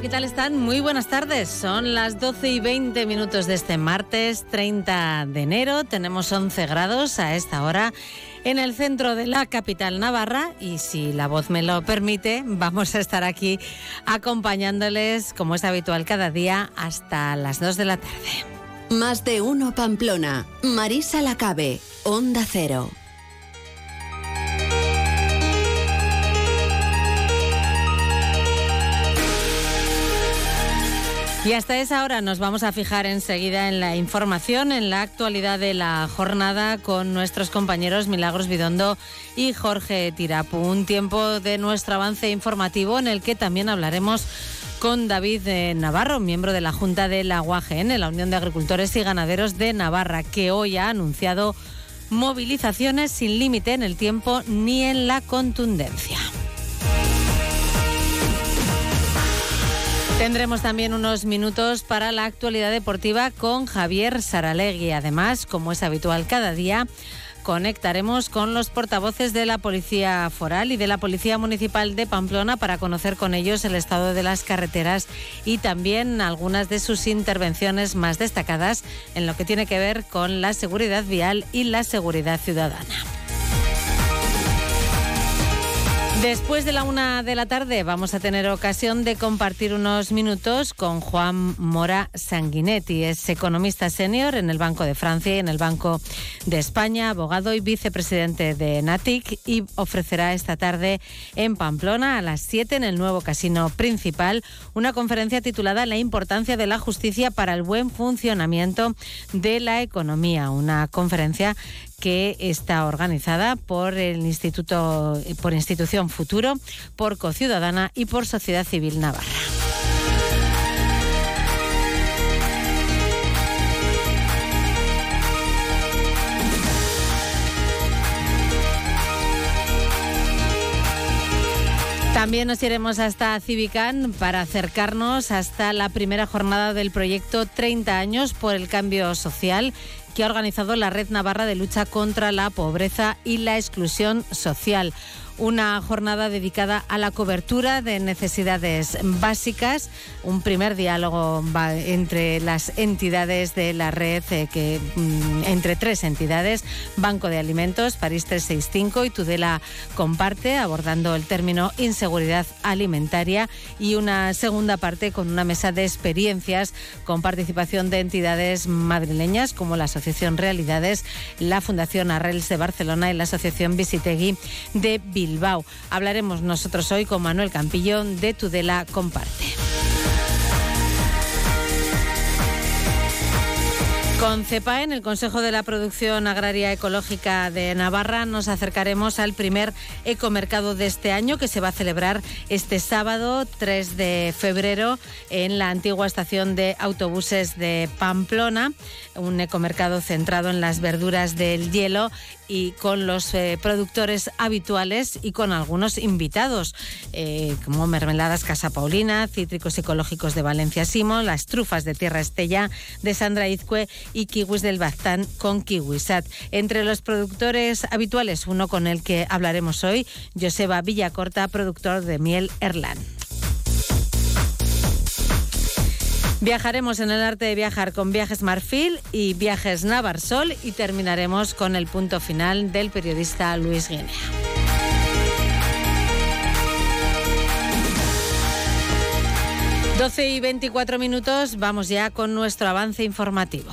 ¿qué tal están? Muy buenas tardes. Son las 12 y 20 minutos de este martes 30 de enero. Tenemos 11 grados a esta hora en el centro de la capital navarra y si la voz me lo permite, vamos a estar aquí acompañándoles como es habitual cada día hasta las 2 de la tarde. Más de uno Pamplona. Marisa Lacabe, Onda Cero. Y hasta esa hora nos vamos a fijar enseguida en la información, en la actualidad de la jornada con nuestros compañeros Milagros Bidondo y Jorge Tirapu. Un tiempo de nuestro avance informativo en el que también hablaremos con David Navarro, miembro de la Junta de la UAGN, la Unión de Agricultores y Ganaderos de Navarra, que hoy ha anunciado movilizaciones sin límite en el tiempo ni en la contundencia. Tendremos también unos minutos para la actualidad deportiva con Javier Saralegui. Además, como es habitual cada día, conectaremos con los portavoces de la Policía Foral y de la Policía Municipal de Pamplona para conocer con ellos el estado de las carreteras y también algunas de sus intervenciones más destacadas en lo que tiene que ver con la seguridad vial y la seguridad ciudadana. Después de la una de la tarde vamos a tener ocasión de compartir unos minutos con Juan Mora Sanguinetti. Es economista senior en el Banco de Francia y en el Banco de España, abogado y vicepresidente de NATIC y ofrecerá esta tarde en Pamplona a las 7 en el nuevo casino principal una conferencia titulada La importancia de la justicia para el buen funcionamiento de la economía. Una conferencia que está organizada por el Instituto, por Institución Futuro, por Cociudadana y por Sociedad Civil Navarra. También nos iremos hasta Civican para acercarnos hasta la primera jornada del proyecto 30 años por el cambio social que ha organizado la Red Navarra de Lucha contra la Pobreza y la Exclusión Social una jornada dedicada a la cobertura de necesidades básicas, un primer diálogo entre las entidades de la red, eh, que mm, entre tres entidades, Banco de Alimentos, París 365 y Tudela comparte, abordando el término inseguridad alimentaria y una segunda parte con una mesa de experiencias con participación de entidades madrileñas como la Asociación Realidades, la Fundación Arrels de Barcelona y la Asociación Visitegui de Bilbao. Hablaremos nosotros hoy con Manuel Campillo de Tudela Comparte. Con CEPA, en el Consejo de la Producción Agraria Ecológica de Navarra, nos acercaremos al primer ecomercado de este año que se va a celebrar este sábado 3 de febrero en la antigua estación de autobuses de Pamplona, un ecomercado centrado en las verduras del hielo y con los eh, productores habituales y con algunos invitados, eh, como Mermeladas Casa Paulina, Cítricos Ecológicos de Valencia Simo, las trufas de Tierra Estella de Sandra Izcue y kiwis del Baztán con Kiwisat. Entre los productores habituales, uno con el que hablaremos hoy, Joseba Villacorta, productor de miel Erlán. Viajaremos en el arte de viajar con Viajes Marfil y Viajes Navarsol y terminaremos con el punto final del periodista Luis Guinea. Doce y 24 minutos, vamos ya con nuestro avance informativo.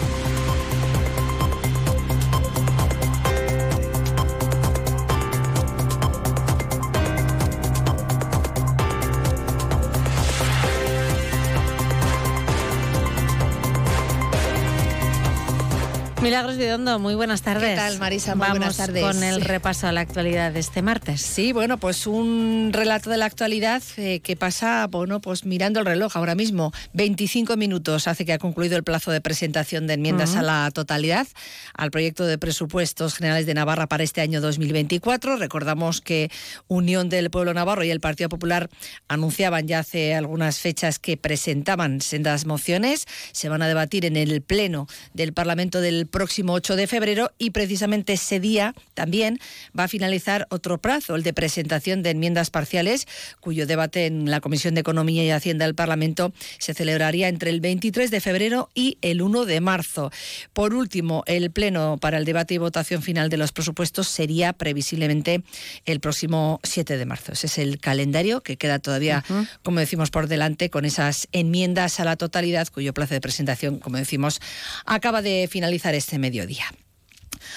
Milagros Vidondo, muy buenas tardes. ¿Qué tal, Marisa? Muy Vamos buenas tardes. con el repaso a la actualidad de este martes. Sí, bueno, pues un relato de la actualidad eh, que pasa, bueno, pues mirando el reloj ahora mismo. 25 minutos hace que ha concluido el plazo de presentación de enmiendas a la totalidad al proyecto de presupuestos generales de Navarra para este año 2024. Recordamos que Unión del Pueblo Navarro y el Partido Popular anunciaban ya hace algunas fechas que presentaban sendas mociones. Se van a debatir en el Pleno del Parlamento del próximo 8 de febrero y precisamente ese día también va a finalizar otro plazo, el de presentación de enmiendas parciales, cuyo debate en la Comisión de Economía y Hacienda del Parlamento se celebraría entre el 23 de febrero y el 1 de marzo. Por último, el pleno para el debate y votación final de los presupuestos sería previsiblemente el próximo 7 de marzo. Ese es el calendario que queda todavía, como decimos, por delante con esas enmiendas a la totalidad cuyo plazo de presentación, como decimos, acaba de finalizar este mediodía.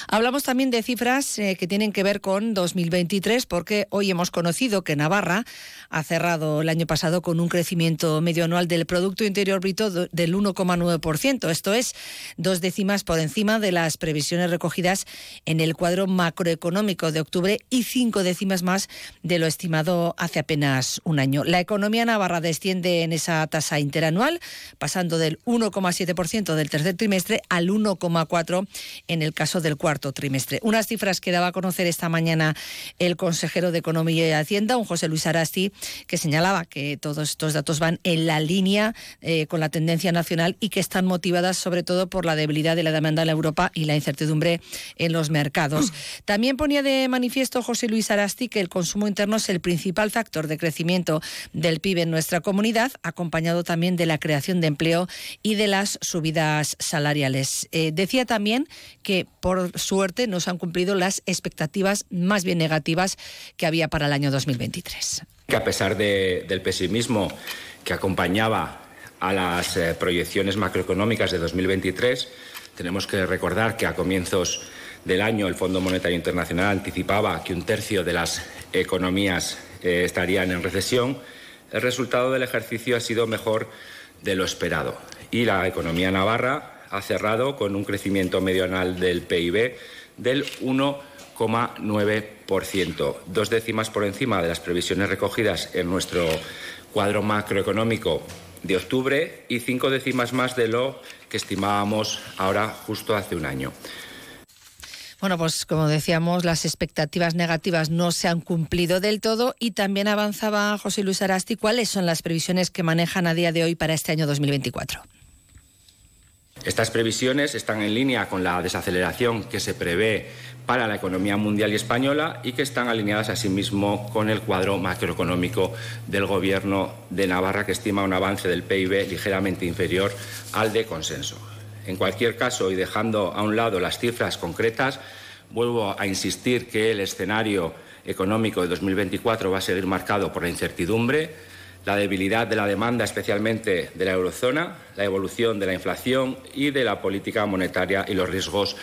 Hablamos también de cifras eh, que tienen que ver con 2023 porque hoy hemos conocido que Navarra ha cerrado el año pasado con un crecimiento medio anual del Producto Interior Bruto del 1,9%. Esto es dos décimas por encima de las previsiones recogidas en el cuadro macroeconómico de octubre y cinco décimas más de lo estimado hace apenas un año. La economía navarra desciende en esa tasa interanual, pasando del 1,7% del tercer trimestre al 1,4% en el caso del cuarto trimestre. Unas cifras que daba a conocer esta mañana el consejero de Economía y Hacienda, un José Luis Arasti, que señalaba que todos estos datos van en la línea eh, con la tendencia nacional y que están motivadas sobre todo por la debilidad de la demanda en Europa y la incertidumbre en los mercados. También ponía de manifiesto José Luis Arasti que el consumo interno es el principal factor de crecimiento del PIB en nuestra comunidad, acompañado también de la creación de empleo y de las subidas salariales. Eh, decía también que por suerte no se han cumplido las expectativas más bien negativas que había para el año 2023. Que a pesar del pesimismo que acompañaba a las eh, proyecciones macroeconómicas de 2023, tenemos que recordar que a comienzos del año el Fondo Monetario Internacional anticipaba que un tercio de las economías eh, estarían en recesión. El resultado del ejercicio ha sido mejor de lo esperado y la economía navarra ha cerrado con un crecimiento medio anual del PIB del 1,9%, dos décimas por encima de las previsiones recogidas en nuestro cuadro macroeconómico de octubre y cinco décimas más de lo que estimábamos ahora justo hace un año. Bueno, pues como decíamos, las expectativas negativas no se han cumplido del todo y también avanzaba José Luis Arasti. ¿Cuáles son las previsiones que manejan a día de hoy para este año 2024? Estas previsiones están en línea con la desaceleración que se prevé para la economía mundial y española y que están alineadas asimismo con el cuadro macroeconómico del Gobierno de Navarra, que estima un avance del PIB ligeramente inferior al de consenso. En cualquier caso, y dejando a un lado las cifras concretas, vuelvo a insistir que el escenario económico de 2024 va a seguir marcado por la incertidumbre la debilidad de la demanda, especialmente de la eurozona, la evolución de la inflación y de la política monetaria y los riesgos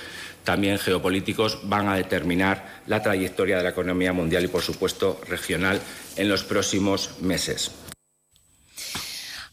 también geopolíticos van a determinar la trayectoria de la economía mundial y, por supuesto, regional en los próximos meses.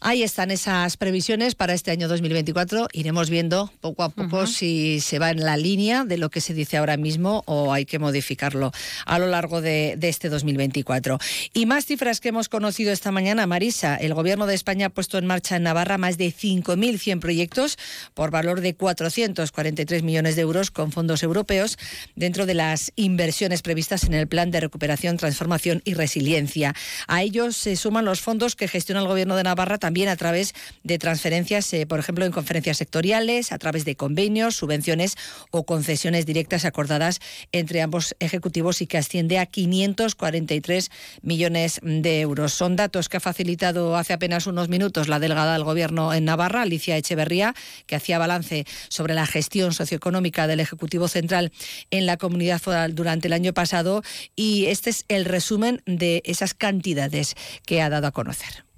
Ahí están esas previsiones para este año 2024. Iremos viendo poco a poco si se va en la línea de lo que se dice ahora mismo o hay que modificarlo a lo largo de, este 2024. Y más cifras que hemos conocido esta mañana, Marisa. El Gobierno de España ha puesto en marcha en Navarra más de 5.100 proyectos por valor de 443 millones de euros con fondos europeos dentro de las inversiones previstas en el Plan de Recuperación, Transformación y Resiliencia. A ellos se suman los fondos que gestiona el Gobierno de Navarra también a través de transferencias, eh, por ejemplo, en conferencias sectoriales, a través de convenios, subvenciones o concesiones directas acordadas entre ambos ejecutivos y que asciende a 543 millones de euros. Son datos que ha facilitado hace apenas unos minutos la delegada del Gobierno en Navarra, Alicia Echeverría, que hacía balance sobre la gestión socioeconómica del Ejecutivo Central en la comunidad durante el año pasado y este es el resumen de esas cantidades que ha dado a conocer.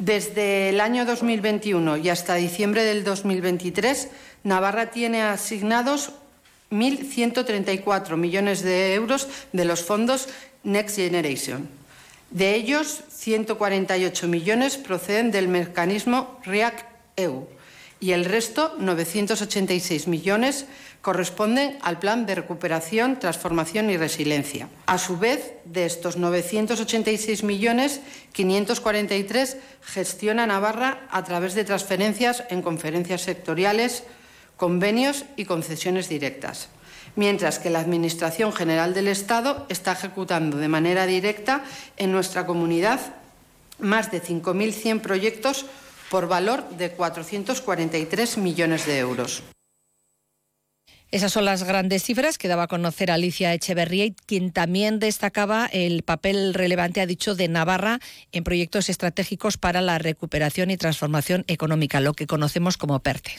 Desde el año 2021 y hasta diciembre del 2023, Navarra tiene asignados 1.134 millones de euros de los fondos Next Generation. De ellos, 148 millones proceden del mecanismo REAC-EU y el resto, 986 millones, corresponden al Plan de Recuperación, Transformación y Resiliencia. A su vez, de estos 986 millones, 543 gestiona Navarra a través de transferencias en conferencias sectoriales, convenios y concesiones directas, mientras que la Administración General del Estado está ejecutando de manera directa en nuestra comunidad más de 5.100 proyectos por valor de 443 millones de euros. Esas son las grandes cifras que daba a conocer Alicia Echeverría quien también destacaba el papel relevante, ha dicho, de Navarra en proyectos estratégicos para la recuperación y transformación económica, lo que conocemos como PERTE.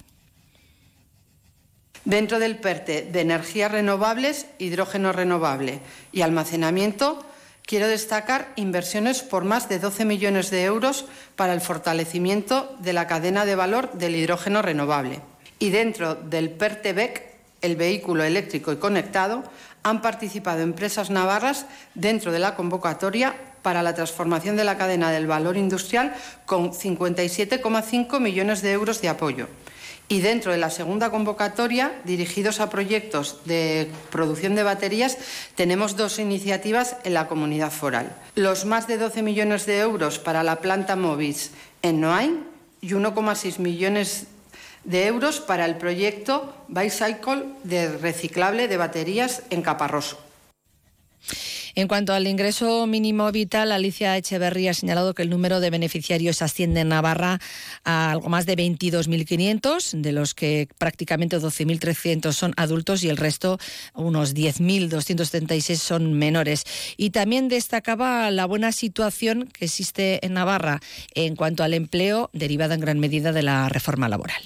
Dentro del PERTE de energías renovables, hidrógeno renovable y almacenamiento, quiero destacar inversiones por más de 12 millones de euros para el fortalecimiento de la cadena de valor del hidrógeno renovable. Y dentro del PERTE-BEC, el vehículo eléctrico y conectado, han participado empresas navarras dentro de la convocatoria para la transformación de la cadena del valor industrial con 57,5 millones de euros de apoyo. Y dentro de la segunda convocatoria, dirigidos a proyectos de producción de baterías, tenemos dos iniciativas en la comunidad foral. Los más de 12 millones de euros para la planta Movis en Noain y 1,6 millones de euros para el proyecto Bicycle de reciclable de baterías en Caparroso. En cuanto al ingreso mínimo vital, Alicia Echeverría ha señalado que el número de beneficiarios asciende en Navarra a algo más de 22.500, de los que prácticamente 12.300 son adultos y el resto, unos 10.276, son menores. Y también destacaba la buena situación que existe en Navarra en cuanto al empleo, derivada en gran medida de la reforma laboral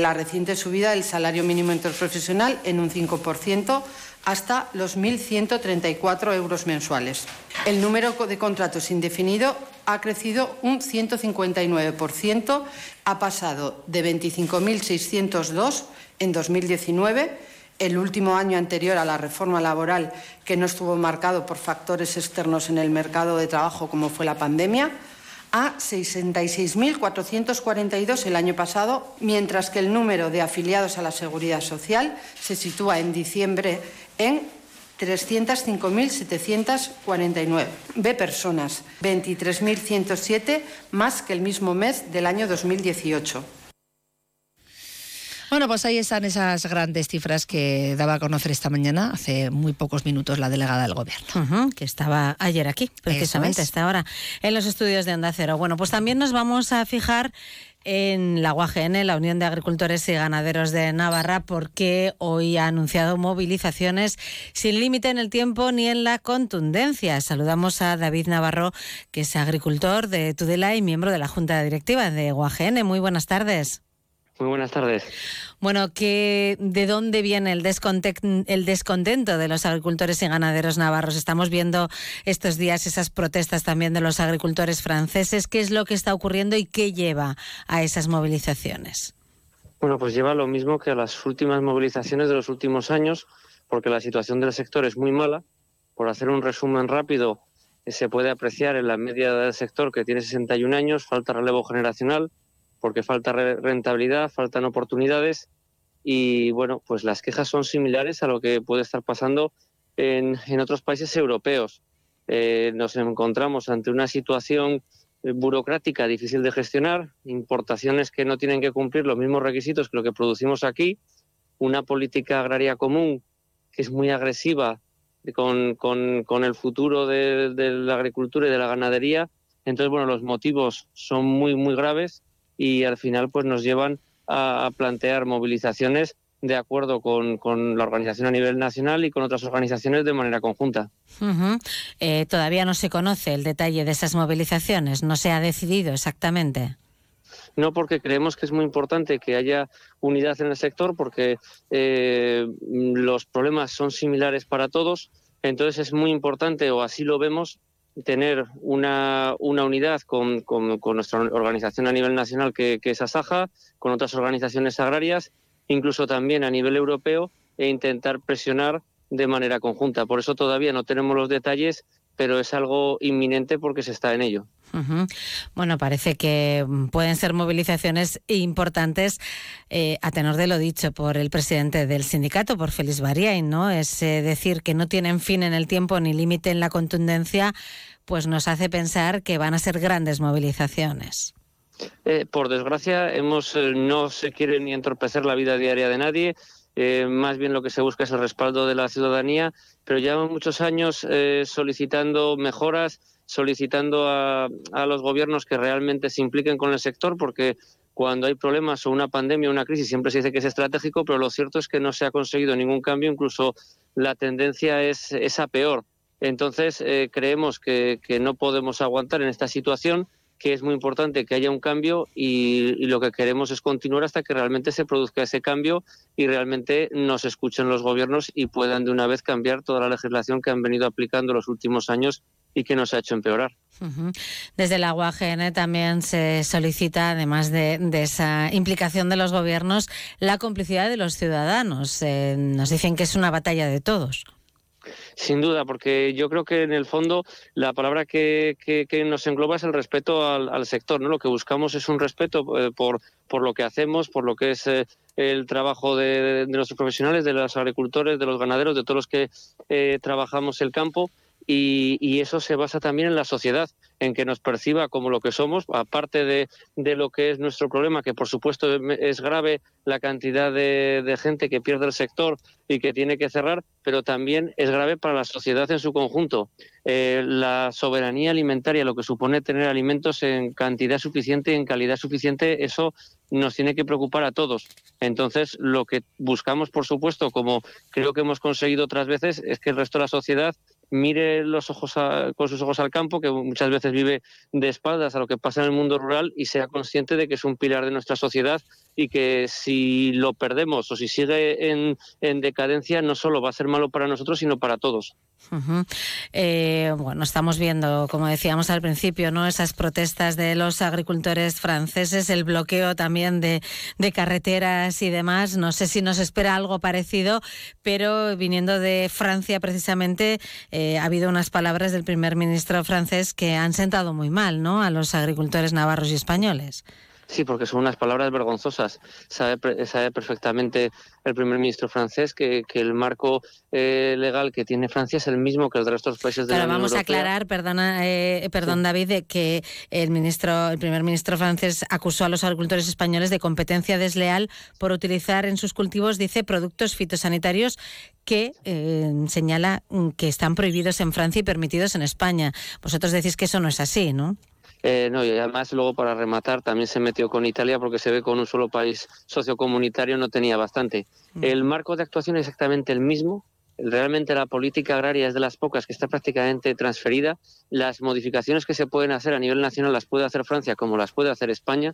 la reciente subida del salario mínimo interprofesional en un 5% hasta los 1.134 euros mensuales. El número de contratos indefinido ha crecido un 159%, ha pasado de 25.602 en 2019, el último año anterior a la reforma laboral que no estuvo marcado por factores externos en el mercado de trabajo como fue la pandemia, a 66.442 el año pasado, mientras que el número de afiliados a la Seguridad Social se sitúa en diciembre en 305.749 de personas, 23.107 más que el mismo mes del año 2018. Bueno, pues ahí están esas grandes cifras que daba a conocer esta mañana, hace muy pocos minutos, la delegada del Gobierno. que estaba ayer aquí, precisamente, a esta hora, en los estudios de Onda Cero. Bueno, pues también nos vamos a fijar en la UAGN, la Unión de Agricultores y Ganaderos de Navarra, porque hoy ha anunciado movilizaciones sin límite en el tiempo ni en la contundencia. Saludamos a David Navarro, que es agricultor de Tudela y miembro de la Junta Directiva de UAGN. Muy buenas tardes. Muy buenas tardes. Bueno, ¿de dónde viene el, el descontento de los agricultores y ganaderos navarros? Estamos viendo estos días esas protestas también de los agricultores franceses. ¿Qué es lo que está ocurriendo y qué lleva a esas movilizaciones? Bueno, pues lleva lo mismo que a las últimas movilizaciones de los últimos años, porque la situación del sector es muy mala. Por hacer un resumen rápido, eh, se puede apreciar en la media del sector que tiene 61 años, falta relevo generacional, porque falta rentabilidad, faltan oportunidades y bueno, pues las quejas son similares a lo que puede estar pasando en, otros países europeos. Eh, nos encontramos ante una situación burocrática difícil de gestionar, importaciones que no tienen que cumplir los mismos requisitos que lo que producimos aquí, una política agraria común que es muy agresiva con, con, el futuro de, la agricultura y de la ganadería. Entonces, bueno, los motivos son muy, muy graves y al final pues nos llevan a, plantear movilizaciones de acuerdo con, la organización a nivel nacional y con otras organizaciones de manera conjunta. Eh, todavía no se conoce el detalle de esas movilizaciones, no se ha decidido exactamente. No, porque creemos que es muy importante que haya unidad en el sector, porque eh, los problemas son similares para todos. Entonces es muy importante, o así lo vemos, tener una, una unidad con, con, nuestra organización a nivel nacional que, que, es ASAJA, con otras organizaciones agrarias, incluso también a nivel europeo, e intentar presionar de manera conjunta. Por eso todavía no tenemos los detalles, pero es algo inminente porque se está en ello. Bueno, parece que pueden ser movilizaciones importantes eh, a tenor de lo dicho por el presidente del sindicato, por Félix Bariain, ¿no? Es eh, decir, que no tienen fin en el tiempo ni límite en la contundencia, pues nos hace pensar que van a ser grandes movilizaciones. Eh, por desgracia, hemos, no se quiere ni entorpecer la vida diaria de nadie. Más bien lo que se busca es el respaldo de la ciudadanía, pero llevamos muchos años solicitando mejoras, solicitando a, a los gobiernos que realmente se impliquen con el sector porque cuando hay problemas o una pandemia o una crisis siempre se dice que es estratégico, pero lo cierto es que no se ha conseguido ningún cambio, incluso la tendencia es, esa peor. Entonces, eh, creemos que, no podemos aguantar en esta situación, que es muy importante que haya un cambio y, lo que queremos es continuar hasta que realmente se produzca ese cambio y realmente nos escuchen los gobiernos y puedan de una vez cambiar toda la legislación que han venido aplicando los últimos años y que nos ha hecho empeorar. Desde la UAGN también se solicita, además de, esa implicación de los gobiernos, la complicidad de los ciudadanos. Eh, nos dicen que es una batalla de todos. Sin duda, porque yo creo que en el fondo la palabra que, nos engloba es el respeto al, sector. ¿no? Lo que buscamos es un respeto eh, por, por lo que hacemos, por lo que es eh, el trabajo de, nuestros profesionales, de los agricultores, de los ganaderos, de todos los que trabajamos el campo y, eso se basa también en la sociedad, en que nos perciba como lo que somos, aparte de, lo que es nuestro problema, que por supuesto es grave la cantidad de, gente que pierde el sector y que tiene que cerrar, pero también es grave para la sociedad en su conjunto. Eh, la soberanía alimentaria, lo que supone tener alimentos en cantidad suficiente y en calidad suficiente, eso nos tiene que preocupar a todos. Entonces, lo que buscamos, por supuesto, como creo que hemos conseguido otras veces, es que el resto de la sociedad mire los ojos con sus ojos al campo, que muchas veces vive de espaldas a lo que pasa en el mundo rural y sea consciente de que es un pilar de nuestra sociedad y que si lo perdemos o si sigue en, decadencia no solo va a ser malo para nosotros, sino para todos. Eh, bueno, estamos viendo, como decíamos al principio, ¿no? esas protestas de los agricultores franceses, el bloqueo también de, carreteras y demás. No sé si nos espera algo parecido, pero viniendo de Francia precisamente, eh, ha habido unas palabras del primer ministro francés que han sentado muy mal ¿no? a los agricultores navarros y españoles. Sí, porque son unas palabras vergonzosas. Sabe, perfectamente el primer ministro francés que, el marco eh, legal que tiene Francia es el mismo que el de los países de la Unión vamos a aclarar, perdona, eh, perdón David, de que el ministro, el primer ministro francés acusó a los agricultores españoles de competencia desleal por utilizar en sus cultivos, dice, productos fitosanitarios que eh, señala que están prohibidos en Francia y permitidos en España. Vosotros decís que eso no es así, ¿no? Eh, no, y además luego para rematar también se metió con Italia porque se ve con un solo país sociocomunitario no tenía bastante. Mm. El marco de actuación es exactamente el mismo. Realmente la política agraria es de las pocas que está prácticamente transferida. Las modificaciones que se pueden hacer a nivel nacional las puede hacer Francia como las puede hacer España.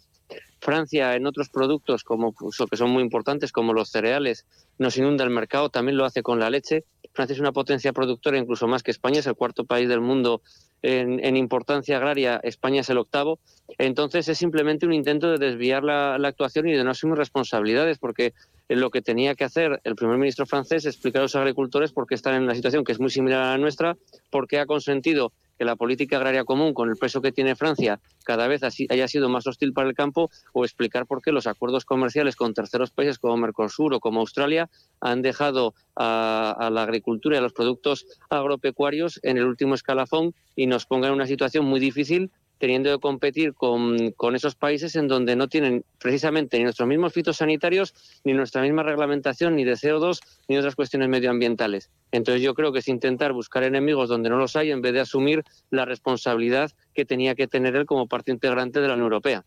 Francia en otros productos como pues, que son muy importantes como los cereales nos inunda el mercado, también lo hace con la leche. Francia es una potencia productora incluso más que España, es el cuarto país del mundo en, importancia agraria, España es el octavo. Entonces es simplemente un intento de desviar la, actuación y de no asumir responsabilidades, porque lo que tenía que hacer el primer ministro francés es explicar a los agricultores por qué están en una situación que es muy similar a la nuestra, por qué ha consentido que la política agraria común, con el peso que tiene Francia, cada vez haya sido más hostil para el campo, o explicar por qué los acuerdos comerciales con terceros países como Mercosur o como Australia han dejado a, la agricultura y a los productos agropecuarios en el último escalafón y nos pongan en una situación muy difícil teniendo que competir con, esos países en donde no tienen precisamente ni nuestros mismos fitosanitarios, ni nuestra misma reglamentación, ni de CO2, ni otras cuestiones medioambientales. Entonces yo creo que es intentar buscar enemigos donde no los hay en vez de asumir la responsabilidad que tenía que tener él como parte integrante de la Unión Europea.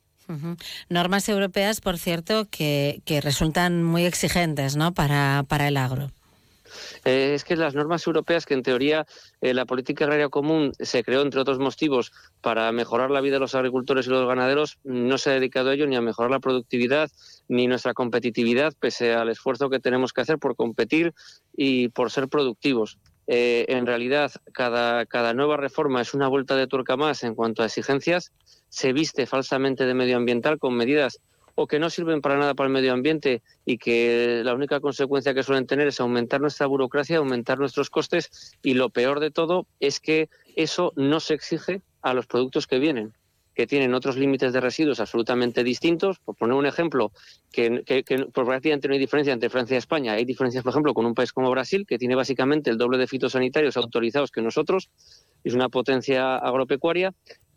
Normas europeas, por cierto, que, que resultan muy exigentes ¿no? para el agro. Eh, es que las normas europeas, que en teoría eh, la política agraria común se creó, entre otros motivos, para mejorar la vida de los agricultores y los ganaderos, no se ha dedicado a ello ni a mejorar la productividad ni nuestra competitividad, pese al esfuerzo que tenemos que hacer por competir y por ser productivos. Eh, en realidad, cada, cada nueva reforma es una vuelta de tuerca más en cuanto a exigencias, se viste falsamente de medioambiental con medidas o que no sirven para nada para el medio ambiente y que la única consecuencia que suelen tener es aumentar nuestra burocracia, aumentar nuestros costes y lo peor de todo es que eso no se exige a los productos que vienen que tienen otros límites de residuos absolutamente distintos. Por poner un ejemplo, que, que prácticamente no hay diferencia entre Francia y España. Hay diferencias, por ejemplo, con un país como Brasil, que tiene básicamente el doble de fitosanitarios autorizados que nosotros, es una potencia agropecuaria,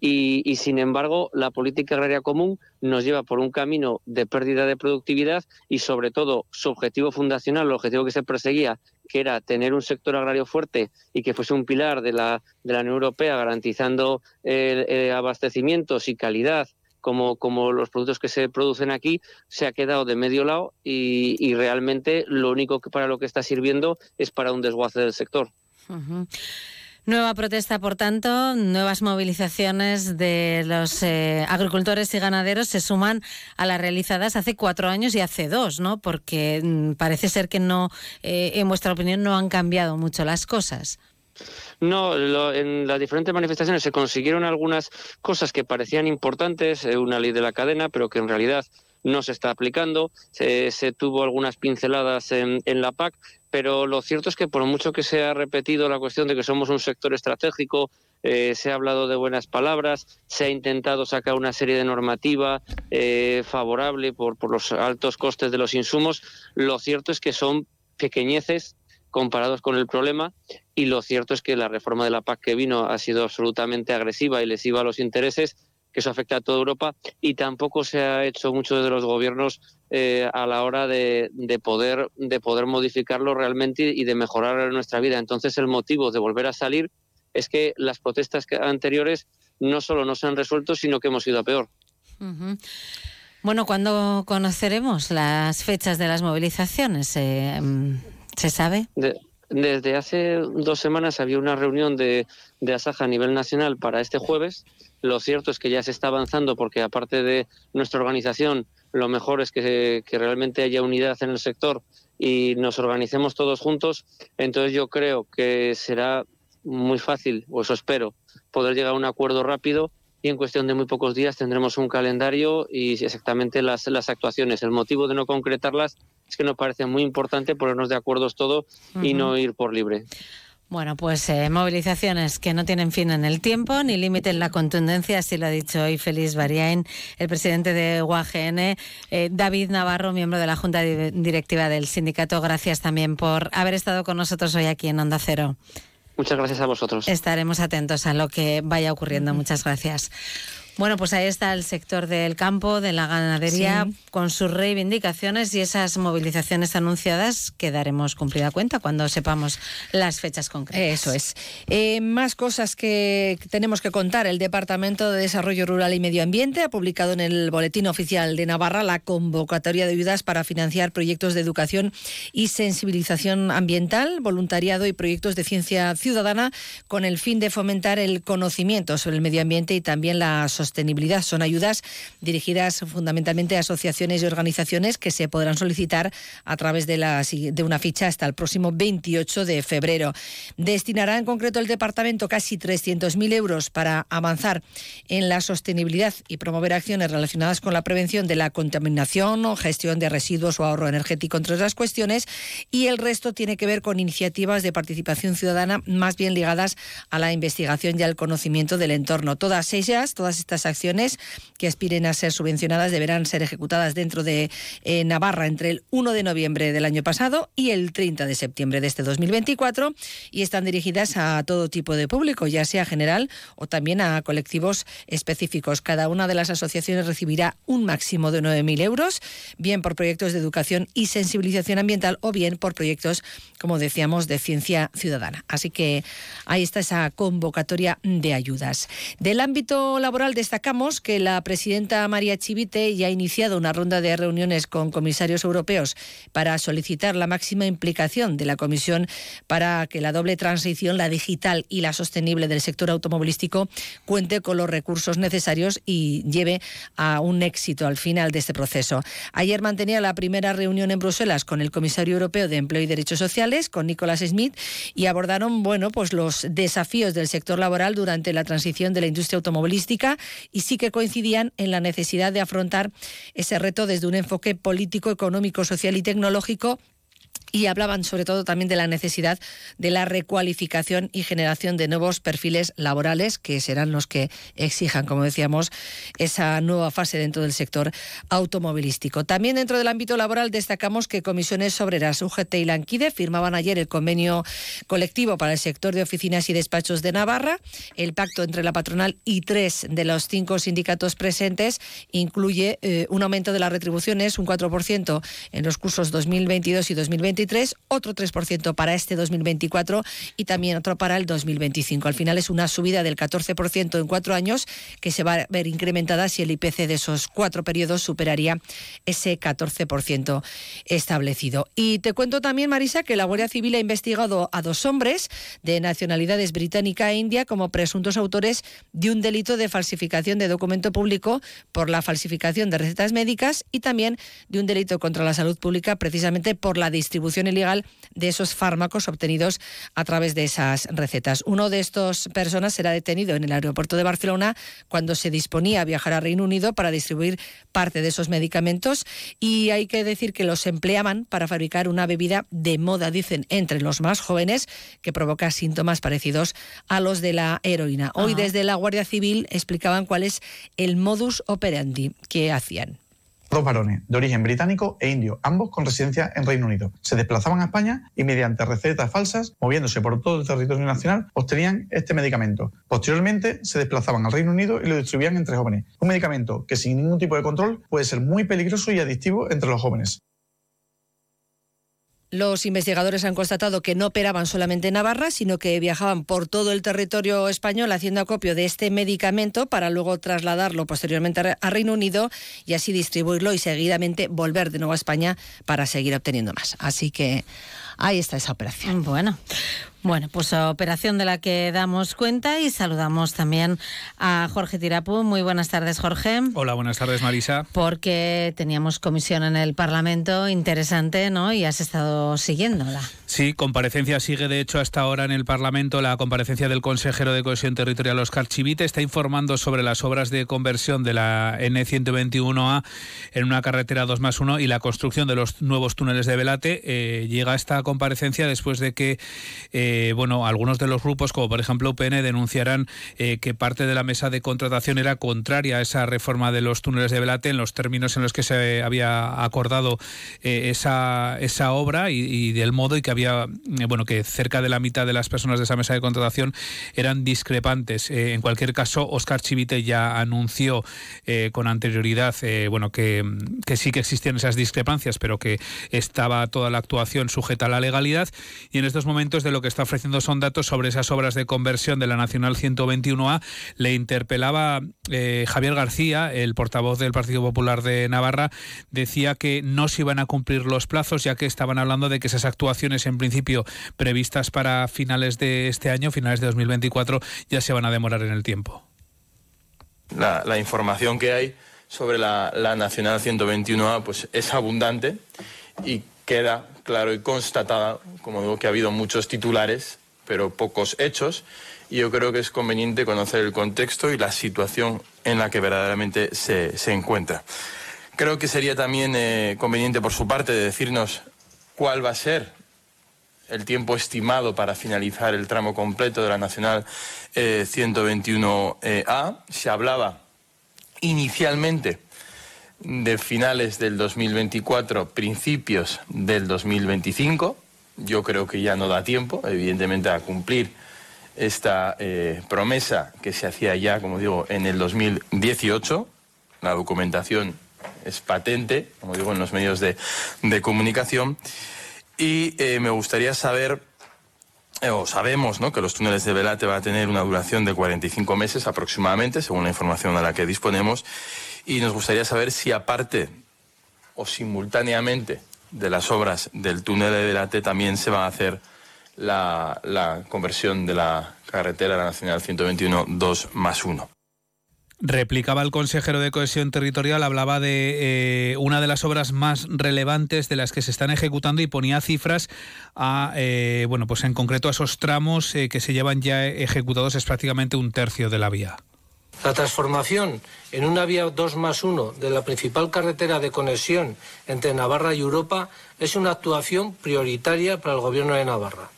y, sin embargo la política agraria común nos lleva por un camino de pérdida de productividad y sobre todo su objetivo fundacional, el objetivo que se perseguía, que era tener un sector agrario fuerte y que fuese un pilar de la, de la Unión Europea garantizando eh, abastecimientos y calidad como, como, los productos que se producen aquí, se ha quedado de medio lado y, realmente lo único que para lo que está sirviendo es para un desguace del sector. Nueva protesta, por tanto, nuevas movilizaciones de los eh, agricultores y ganaderos se suman a las realizadas hace cuatro años y hace dos, ¿no? Porque mm, parece ser que no, eh, en vuestra opinión, no han cambiado mucho las cosas. No, en las diferentes manifestaciones se consiguieron algunas cosas que parecían importantes, eh, una ley de la cadena, pero que en realidad no se está aplicando. Se, tuvo algunas pinceladas en, la PAC, pero lo cierto es que por mucho que se ha repetido la cuestión de que somos un sector estratégico, eh, se ha hablado de buenas palabras, se ha intentado sacar una serie de normativa eh, favorable por, por los altos costes de los insumos, lo cierto es que son pequeñeces comparados con el problema y lo cierto es que la reforma de la PAC que vino ha sido absolutamente agresiva y lesiva a los intereses que eso afecta a toda Europa y tampoco se ha hecho mucho de los gobiernos eh, a la hora de, poder, de poder modificarlo realmente y de mejorar nuestra vida. Entonces el motivo de volver a salir es que las protestas anteriores no solo no se han resuelto, sino que hemos ido a peor. Bueno, ¿cuándo conoceremos las fechas de las movilizaciones? Eh, ¿Se sabe? Desde hace dos semanas había una reunión de, de Asaja a nivel nacional para este jueves. Lo cierto es que ya se está avanzando porque aparte de nuestra organización, lo mejor es que, que realmente haya unidad en el sector y nos organicemos todos juntos. Entonces yo creo que será muy fácil, o eso espero, poder llegar a un acuerdo rápido y en cuestión de muy pocos días tendremos un calendario y exactamente las, las actuaciones. El motivo de no concretarlas es que nos parece muy importante ponernos de acuerdo todos y no ir por libre. Bueno, pues eh, movilizaciones que no tienen fin en el tiempo ni límite en la contundencia, así lo ha dicho hoy Félix Bariain, el presidente de UAGN. Eh, David Navarro, miembro de la Junta Directiva del sindicato, gracias también por haber estado con nosotros hoy aquí en Onda Cero. Muchas gracias a vosotros. Estaremos atentos a lo que vaya ocurriendo. Muchas gracias. Bueno, pues ahí está el sector del campo, de la ganadería, con sus reivindicaciones y esas movilizaciones anunciadas que daremos cumplida cuenta cuando sepamos las fechas concretas. Eso es. Eh, más cosas que tenemos que contar. El Departamento de Desarrollo Rural y Medio Ambiente ha publicado en el Boletín Oficial de Navarra la convocatoria de ayudas para financiar proyectos de educación y sensibilización ambiental, voluntariado y proyectos de ciencia ciudadana con el fin de fomentar el conocimiento sobre el medio ambiente y también la sostenibilidad sostenibilidad. Son ayudas dirigidas fundamentalmente a asociaciones y organizaciones que se podrán solicitar a través de, la, de una ficha hasta el próximo 28 de febrero. Destinará en concreto el departamento casi 300.000 euros para avanzar en la sostenibilidad y promover acciones relacionadas con la prevención de la contaminación o gestión de residuos o ahorro energético, entre otras cuestiones. Y el resto tiene que ver con iniciativas de participación ciudadana más bien ligadas a la investigación y al conocimiento del entorno. Todas ellas, todas estas acciones que aspiren a ser subvencionadas deberán ser ejecutadas dentro de eh, Navarra entre el 1 de noviembre del año pasado y el 30 de septiembre de este 2024 y están dirigidas a todo tipo de público, ya sea general o también a colectivos específicos. Cada una de las asociaciones recibirá un máximo de 9.000 euros, bien por proyectos de educación y sensibilización ambiental o bien por proyectos, como decíamos, de ciencia ciudadana. Así que ahí está esa convocatoria de ayudas. Del ámbito laboral de destacamos que la presidenta María Chivite ya ha iniciado una ronda de reuniones con comisarios europeos para solicitar la máxima implicación de la Comisión para que la doble transición, la digital y la sostenible del sector automovilístico, cuente con los recursos necesarios y lleve a un éxito al final de este proceso. Ayer mantenía la primera reunión en Bruselas con el comisario europeo de Empleo y Derechos Sociales, con Nicolás Smith, y abordaron bueno, pues los desafíos del sector laboral durante la transición de la industria automovilística y sí que coincidían en la necesidad de afrontar ese reto desde un enfoque político, económico, social y tecnológico y hablaban sobre todo también de la necesidad de la recualificación y generación de nuevos perfiles laborales que serán los que exijan, como decíamos, esa nueva fase dentro del sector automovilístico. También dentro del ámbito laboral destacamos que comisiones obreras UGT y Lanquide firmaban ayer el convenio colectivo para el sector de oficinas y despachos de Navarra. El pacto entre la patronal y tres de los cinco sindicatos presentes incluye eh, un aumento de las retribuciones, un 4% en los cursos 2022 y 2023 otro 3% para este 2024 y también otro para el 2025. Al final es una subida del 14% en cuatro años que se va a ver incrementada si el IPC de esos cuatro periodos superaría ese 14% establecido. Y te cuento también, Marisa, que la Guardia Civil ha investigado a dos hombres de nacionalidades británica e india como presuntos autores de un delito de falsificación de documento público por la falsificación de recetas médicas y también de un delito contra la salud pública precisamente por la distribución ilegal de esos fármacos obtenidos a través de esas recetas. Uno de estos personas será detenido en el aeropuerto de Barcelona cuando se disponía a viajar a Reino Unido para distribuir parte de esos medicamentos y hay que decir que los empleaban para fabricar una bebida de moda, dicen, entre los más jóvenes que provoca síntomas parecidos a los de la heroína. Hoy desde la Guardia Civil explicaban cuál es el modus operandi que hacían dos varones de origen británico e indio, ambos con residencia en Reino Unido. Se desplazaban a España y mediante recetas falsas, moviéndose por todo el territorio nacional, obtenían este medicamento. Posteriormente se desplazaban al Reino Unido y lo distribuían entre jóvenes. Un medicamento que sin ningún tipo de control puede ser muy peligroso y adictivo entre los jóvenes. Los investigadores han constatado que no operaban solamente en Navarra, sino que viajaban por todo el territorio español haciendo acopio de este medicamento para luego trasladarlo posteriormente a Reino Unido y así distribuirlo y seguidamente volver de nuevo a España para seguir obteniendo más. Así que ahí está esa operación. Bueno, bueno, pues operación de la que damos cuenta y saludamos también a Jorge Tirapu. Muy buenas tardes, Jorge. Hola, buenas tardes, Marisa. Porque teníamos comisión en el Parlamento interesante, ¿no? Y has estado siguiéndola. Sí, comparecencia sigue, de hecho, hasta ahora en el Parlamento la comparecencia del consejero de Cohesión Territorial, Oscar Chivite, está informando sobre las obras de conversión de la N121A en una carretera 2 más 1 y la construcción de los nuevos túneles de Velate. Eh, llega esta comparecencia después de que... Eh, eh, bueno, algunos de los grupos, como por ejemplo UPN, denunciarán eh, que parte de la mesa de contratación era contraria a esa reforma de los túneles de Velate en los términos en los que se había acordado eh, esa, esa obra y, del modo y que había, bueno, que cerca de la mitad de las personas de esa mesa de contratación eran discrepantes. en cualquier caso, Oscar Chivite ya anunció con anterioridad, bueno, que, que sí que existían esas discrepancias, pero que estaba toda la actuación sujeta a la legalidad y en estos momentos de lo que está ofreciendo son datos sobre esas obras de conversión de la Nacional 121A. Le interpelaba eh, Javier García, el portavoz del Partido Popular de Navarra, decía que no se iban a cumplir los plazos, ya que estaban hablando de que esas actuaciones, en principio previstas para finales de este año, finales de 2024, ya se van a demorar en el tiempo. La, información que hay sobre la, la Nacional 121A pues, es abundante y queda claro y constatada, como digo, que ha habido muchos titulares, pero pocos hechos, y yo creo que es conveniente conocer el contexto y la situación en la que verdaderamente se, encuentra. Creo que sería también eh, conveniente por su parte decirnos cuál va a ser el tiempo estimado para finalizar el tramo completo de la Nacional 121A. Eh, se hablaba inicialmente de finales del 2024, principios del 2025. Yo creo que ya no da tiempo, evidentemente, a cumplir esta eh, promesa que se hacía ya, como digo, en el 2018. La documentación es patente, como digo, en los medios de, comunicación. Y eh, me gustaría saber, eh, o sabemos, ¿no? que los túneles de Velate van a tener una duración de 45 meses aproximadamente, según la información a la que disponemos y nos gustaría saber si aparte o simultáneamente de las obras del túnel de Delate también se va a hacer la, conversión de la carretera la Nacional 121 2 más 1. Replicaba el consejero de cohesión territorial, hablaba de eh, una de las obras más relevantes de las que se están ejecutando y ponía cifras a, eh, bueno, pues en concreto a esos tramos eh, que se llevan ya ejecutados, es prácticamente un tercio de la vía. La transformación en una vía 2 más 1 de la principal carretera de conexión entre Navarra y Europa es una actuación prioritaria para el Gobierno de Navarra.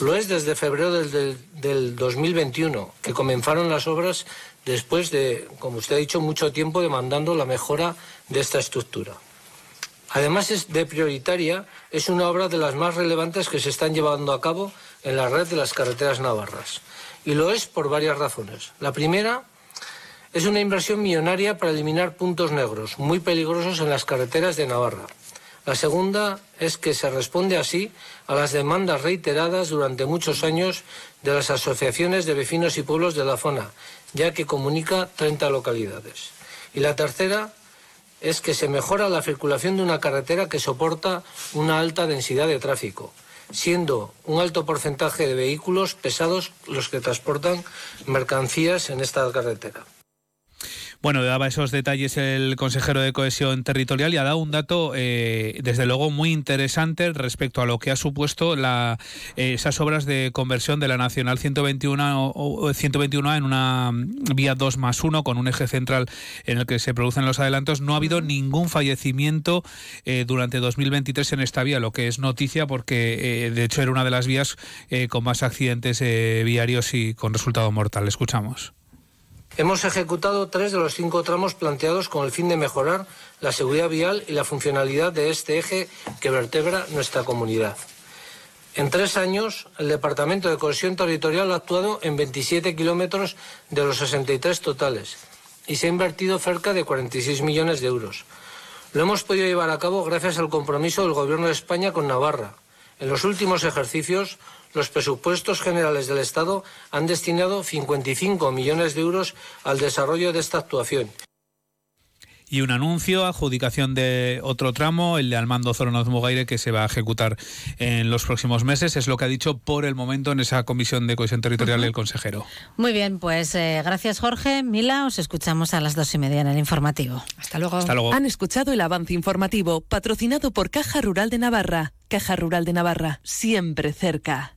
Lo es desde febrero del, del 2021, que comenzaron las obras después de, como usted ha dicho, mucho tiempo demandando la mejora de esta estructura. Además de prioritaria, es una obra de las más relevantes que se están llevando a cabo en la red de las carreteras navarras. Y lo es por varias razones. La primera es una inversión millonaria para eliminar puntos negros, muy peligrosos en las carreteras de Navarra. La segunda es que se responde así a las demandas reiteradas durante muchos años de las asociaciones de vecinos y pueblos de la zona, ya que comunica 30 localidades. Y la tercera es que se mejora la circulación de una carretera que soporta una alta densidad de tráfico, siendo un alto porcentaje de vehículos pesados los que transportan mercancías en esta carretera. Bueno, daba esos detalles el consejero de Cohesión Territorial y ha dado un dato, eh, desde luego, muy interesante respecto a lo que ha supuesto la, eh, esas obras de conversión de la Nacional 121 o, 121 en una vía 2 más 1 con un eje central en el que se producen los adelantos. No ha habido ningún fallecimiento eh, durante 2023 en esta vía, lo que es noticia porque, de hecho, era una de las vías con más accidentes viarios y con resultado mortal. Escuchamos. Hemos ejecutado tres de los cinco tramos planteados con el fin de mejorar la seguridad vial y la funcionalidad de este eje que vertebra nuestra comunidad. En tres años, el Departamento de Cohesión Territorial ha actuado en 27 kilómetros de los 63 totales y se ha invertido cerca de 46 millones de euros. Lo hemos podido llevar a cabo gracias al compromiso del Gobierno de España con Navarra. En los últimos ejercicios, los presupuestos generales del Estado han destinado 55 millones de euros al desarrollo de esta actuación. Y un anuncio, adjudicación de otro tramo, el de Almando Zoronoz Mugaire, que se va a ejecutar en los próximos meses. Es lo que ha dicho por el momento en esa comisión de cohesión territorial el consejero. Muy bien, pues eh, gracias Jorge. Mila, os escuchamos a las dos y media en el informativo. Hasta luego. Hasta luego. Han escuchado el avance informativo patrocinado por Caja Rural de Navarra. Caja Rural de Navarra, siempre cerca.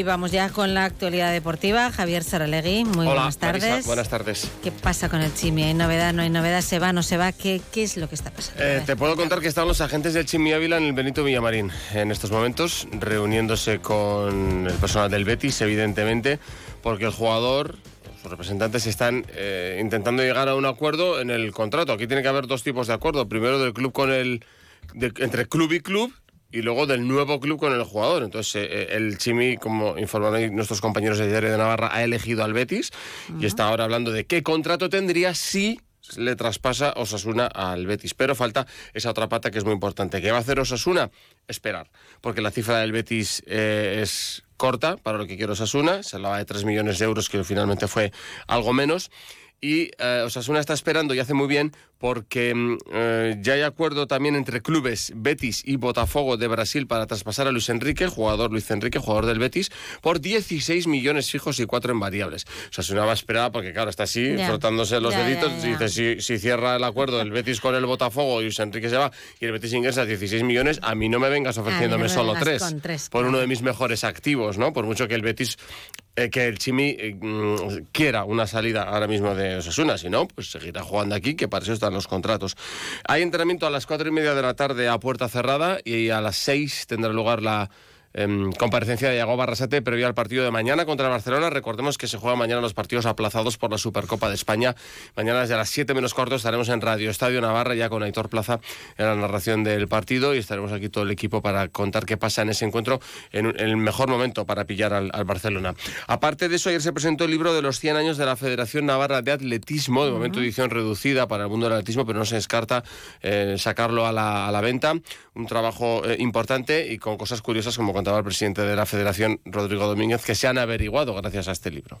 Y vamos ya con la actualidad deportiva. Javier Saralegui, muy buenas tardes. buenas tardes. ¿Qué pasa con el Chimi? ¿Hay novedad? ¿No hay novedad? ¿Se va? ¿No se va? ¿Qué, qué es lo que está pasando? Eh, te puedo contar que están los agentes del Chimi Ávila en el Benito Villamarín en estos momentos, reuniéndose con el personal del Betis, evidentemente, porque el jugador sus representantes están eh, intentando llegar a un acuerdo en el contrato. Aquí tiene que haber dos tipos de acuerdo. Primero del club con el entre club y club y luego del nuevo club con el jugador. Entonces, eh, eh, el Chimi, como informan nuestros compañeros de Diario de Navarra, ha elegido al Betis y está ahora hablando de qué contrato tendría si le traspasa Osasuna al Betis. Pero falta esa otra pata que es muy importante. ¿Qué va a hacer Osasuna? Esperar. Porque la cifra del Betis eh, es corta para lo que quiere Osasuna. Se hablaba de 3 millones de euros, que finalmente fue algo menos. Y Osasuna está esperando y hace muy bien porque mm, eh, ya hay acuerdo también entre clubes Betis y Botafogo de Brasil para traspasar a Luis Enrique, jugador Luis Enrique, jugador del Betis, por 16 millones fijos y 4 en variables. O sea, se una va a esperar porque, claro, está así, frotándose los deditos. dice, si, si, cierra el acuerdo el Betis con el Botafogo y Luis Enrique se va y el Betis ingresa 16 millones, a mí no me vengas ofreciéndome solo 3 por uno de mis mejores activos, ¿no? Por mucho que el Betis eh, que el Chimi eh, mm, quiera una salida ahora mismo de Osasuna, si no, pues seguirá jugando aquí, que para eso está los contratos. Hay entrenamiento a las cuatro y media de la tarde a puerta cerrada y a las seis tendrá lugar la Em, comparecencia de Iago Barrasate previo al partido de mañana contra Barcelona. Recordemos que se juegan mañana los partidos aplazados por la Supercopa de España. Mañana desde las 7 menos cuarto estaremos en Radio Estadio Navarra ya con Aitor Plaza en la narración del partido y estaremos aquí todo el equipo para contar qué pasa en ese encuentro en, el mejor momento para pillar al, Barcelona. Aparte de eso, ayer se presentó el libro de los 100 años de la Federación Navarra de Atletismo, de momento edición reducida para el mundo del atletismo, pero no se descarta eh, sacarlo a la, venta. Un trabajo eh, importante y con cosas curiosas como contaba el presidente de la Federación, Rodrigo Domínguez, que se han averiguado gracias a este libro.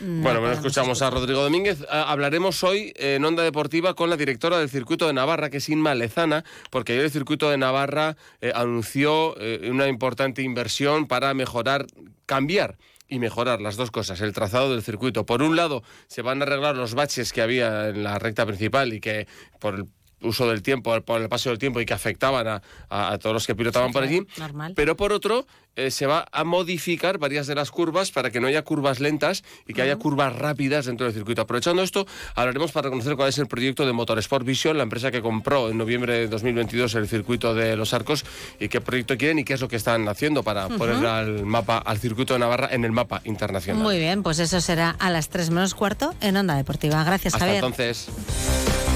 bueno, bueno, escuchamos a Rodrigo Domínguez. Ah, hablaremos hoy en Onda Deportiva con la directora del Circuito de Navarra, que es Inma Lezana, porque ayer el Circuito de Navarra eh, anunció eh, una importante inversión para mejorar, cambiar y mejorar las dos cosas, el trazado del circuito. Por un lado, se van a arreglar los baches que había en la recta principal y que por el uso del tiempo, por el paso del tiempo y que afectaban a, a, todos los que pilotaban por allí. Pero por otro, eh, se va a modificar varias de las curvas para que no haya curvas lentas y que haya curvas rápidas dentro del circuito. Aprovechando esto, hablaremos para conocer cuál es el proyecto de Motorsport Vision, la empresa que compró en noviembre de 2022 el circuito de Los Arcos y qué proyecto quieren y qué es lo que están haciendo para poner al mapa, al circuito de Navarra en el mapa internacional. Muy bien, pues eso será a las 3 menos cuarto en Onda Deportiva. Gracias, Hasta Javier. entonces.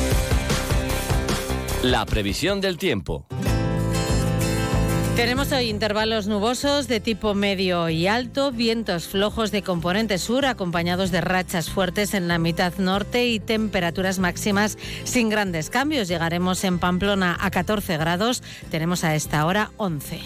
La previsión del tiempo. Tenemos hoy intervalos nubosos de tipo medio y alto, vientos flojos de componente sur acompañados de rachas fuertes en la mitad norte y temperaturas máximas sin grandes cambios. Llegaremos en Pamplona a 14 grados, tenemos a esta hora 11.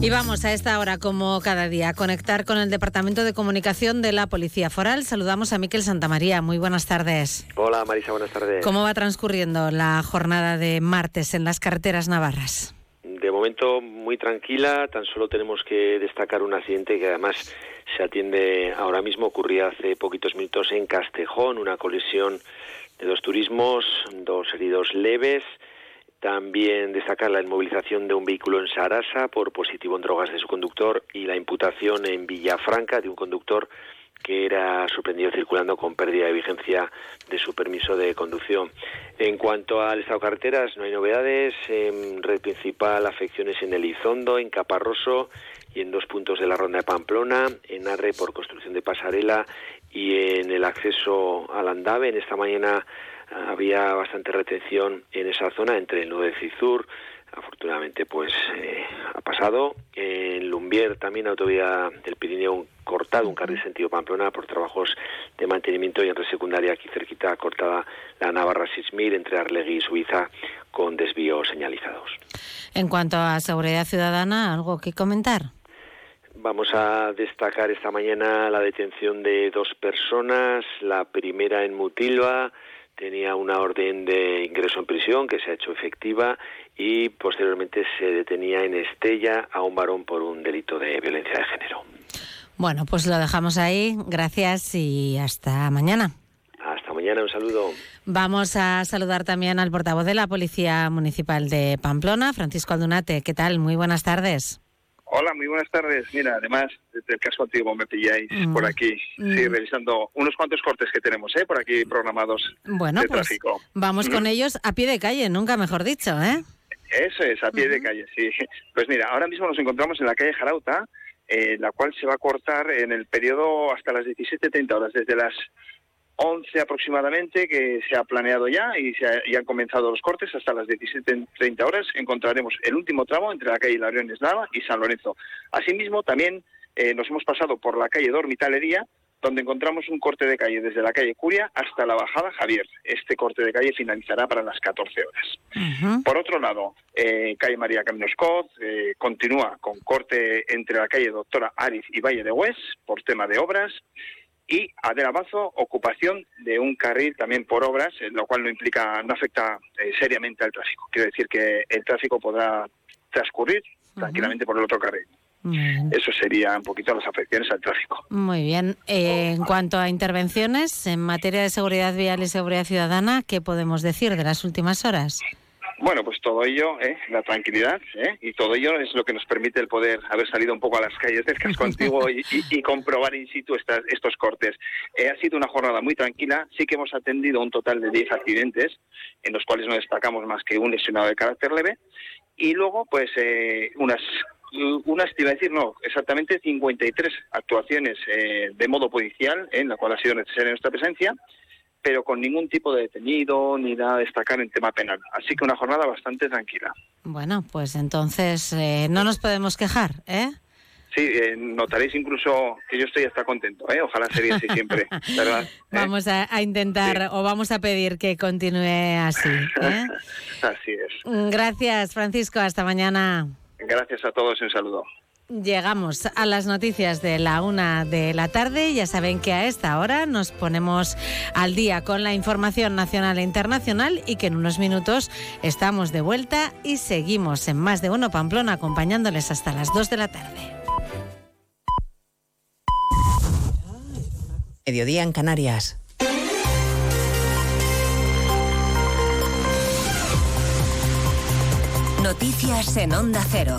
Y vamos a esta hora, como cada día, a conectar con el Departamento de Comunicación de la Policía Foral. Saludamos a Miquel Santamaría. Muy buenas tardes. Hola Marisa, buenas tardes. ¿Cómo va transcurriendo la jornada de martes en las carreteras navarras? De momento muy tranquila, tan solo tenemos que destacar un accidente que además se atiende ahora mismo, ocurría hace poquitos minutos en Castejón, una colisión de dos turismos, dos heridos leves. También destacar la inmovilización de un vehículo en Sarasa por positivo en drogas de su conductor y la imputación en Villafranca de un conductor que era sorprendido circulando con pérdida de vigencia de su permiso de conducción. En cuanto al estado de carreteras, no hay novedades. En red principal, afecciones en Elizondo, en Caparroso y en dos puntos de la ronda de Pamplona, en Arre por construcción de pasarela y en el acceso al Andave. En esta mañana había bastante retención en esa zona entre el nudo de Cizur, afortunadamente pues eh, ha pasado. En Lumbier también autovía del Pirineo cortado un carril sentido Pamplona por trabajos de mantenimiento y en red secundaria aquí cerquita cortada la Navarra 6000 entre Arlegui y Suiza con desvíos señalizados. En cuanto a seguridad ciudadana, ¿algo que comentar? Vamos a destacar esta mañana la detención de dos personas, la primera en Mutilva, tenía una orden de ingreso en prisión que se ha hecho efectiva y posteriormente se detenía en Estella a un varón por un delito de violencia de género. Bueno, pues lo dejamos ahí. Gracias y hasta mañana. Hasta mañana, un saludo. Vamos a saludar también al portavoz de la Policía Municipal de Pamplona, Francisco Aldunate. ¿Qué tal? Muy buenas tardes. Hola, muy buenas tardes. Mira, además, desde el caso antiguo me pilláis por aquí, sí, revisando unos cuantos cortes que tenemos, ¿eh? Por aquí programados bueno, de pues tráfico. Vamos con ellos a pie de calle, nunca mejor dicho, ¿eh? Eso es, a pie de calle, sí. Pues mira, ahora mismo nos encontramos en la calle Jarauta, eh, la cual se va a cortar en el periodo hasta las 17.30 horas, desde las 11 aproximadamente que se ha planeado ya y, se ha- y han comenzado los cortes hasta las 17.30 horas. Encontraremos el último tramo entre la calle Larión Eslava y San Lorenzo. Asimismo, también eh, nos hemos pasado por la calle Dormitalería, donde encontramos un corte de calle desde la calle Curia hasta la bajada Javier. Este corte de calle finalizará para las 14 horas. Por otro lado, eh, calle María Camino Scott eh, continúa con corte entre la calle Doctora Ariz y Valle de Hues por tema de obras. Y Adela Bazo, ocupación de un carril también por obras, eh, lo cual no implica, no afecta eh, seriamente al tráfico. Quiero decir que el tráfico podrá transcurrir tranquilamente por el otro carril. Eso sería un poquito las afecciones al tráfico. Muy bien. Eh, en cuanto a intervenciones en materia de seguridad vial y seguridad ciudadana, ¿qué podemos decir de las últimas horas? Bueno, pues todo ello, ¿eh? la tranquilidad, ¿eh? y todo ello es lo que nos permite el poder haber salido un poco a las calles del casco antiguo y, y- y comprobar in situ estas, estos cortes. Eh, ha sido una jornada muy tranquila, sí que hemos atendido un total de 10 accidentes, en los cuales no destacamos más que un lesionado de carácter leve, y luego, pues, eh, unas, unas, te iba a decir, no, exactamente 53 actuaciones eh, de modo policial, ¿eh? en la cual ha sido necesaria nuestra presencia, pero con ningún tipo de detenido ni nada a destacar en tema penal. Así que una jornada bastante tranquila. Bueno, pues entonces eh, no nos podemos quejar, ¿eh? Sí, eh, notaréis incluso que yo estoy hasta contento, ¿eh? Ojalá sería así siempre, ¿verdad? ¿Eh? Vamos a, a intentar o vamos a pedir que continúe así. ¿eh? Así es. Gracias, Francisco. Hasta mañana. Gracias a todos y un saludo. Llegamos a las noticias de la una de la tarde. Ya saben que a esta hora nos ponemos al día con la información nacional e internacional y que en unos minutos estamos de vuelta y seguimos en más de uno Pamplona acompañándoles hasta las dos de la tarde. Mediodía en Canarias. Noticias en Onda Cero.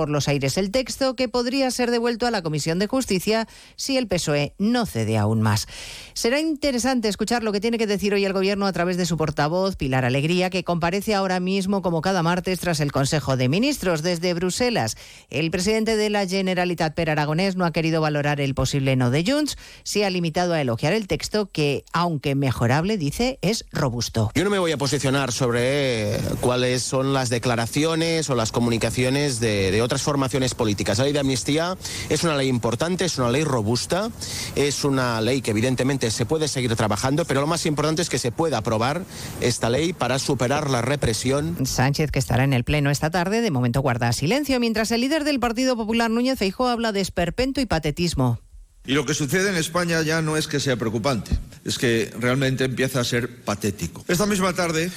por los aires el texto que podría ser devuelto a la Comisión de Justicia si el PSOE no cede aún más. Será interesante escuchar lo que tiene que decir hoy el Gobierno a través de su portavoz, Pilar Alegría, que comparece ahora mismo como cada martes tras el Consejo de Ministros desde Bruselas. El presidente de la Generalitat Per Aragonés no ha querido valorar el posible no de Junts, se ha limitado a elogiar el texto que, aunque mejorable, dice, es robusto. Yo no me voy a posicionar sobre cuáles son las declaraciones o las comunicaciones de, de otras formaciones políticas. La ley de amnistía es una ley importante, es una ley robusta, es una ley que evidentemente se puede seguir trabajando, pero lo más importante es que se pueda aprobar esta ley para superar la represión. Sánchez, que estará en el Pleno esta tarde, de momento guarda silencio, mientras el líder del Partido Popular, Núñez Feijóo, habla de esperpento y patetismo. Y lo que sucede en España ya no es que sea preocupante, es que realmente empieza a ser patético. Esta misma tarde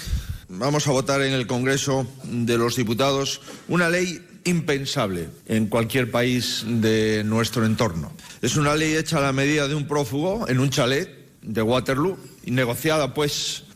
vamos a votar en el Congreso de los Diputados una ley impensable en cualquier país de nuestro entorno. Es una ley hecha a la medida de un prófugo en un chalet de Waterloo y negociada pues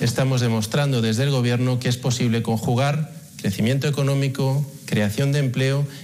Estamos demostrando desde el Gobierno que es posible conjugar crecimiento económico, creación de empleo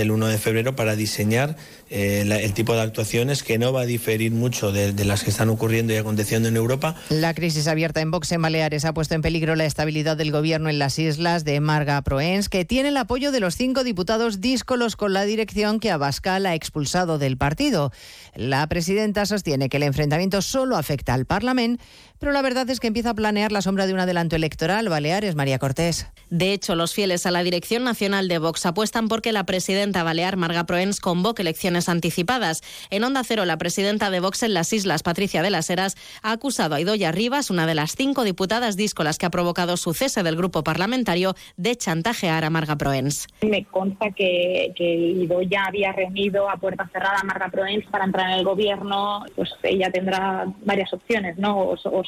el 1 de febrero para diseñar eh, la, el tipo de actuaciones que no va a diferir mucho de, las que están ocurriendo y aconteciendo en Europa. La crisis abierta en Vox en Baleares ha puesto en peligro la estabilidad del gobierno en las islas de Marga Proens, que tiene el apoyo de los cinco diputados díscolos con la dirección que Abascal ha expulsado del partido. La presidenta sostiene que el enfrentamiento solo afecta al Parlamento, pero la verdad es que empieza a planear la sombra de un adelanto electoral. Baleares, María Cortés. De hecho, los fieles a la dirección nacional de Vox apuestan porque la presidenta balear Marga Proens convoque elecciones anticipadas. En Onda Cero, la presidenta de Vox en las Islas, Patricia de las Heras, ha acusado a Idoya Rivas, una de las cinco diputadas díscolas que ha provocado su cese del grupo parlamentario, de chantajear a Marga Proens. Me consta que, que Idoya había reunido a puerta cerrada a Marga Proens para entrar en el gobierno. Pues ella tendrá varias opciones, ¿no? O, o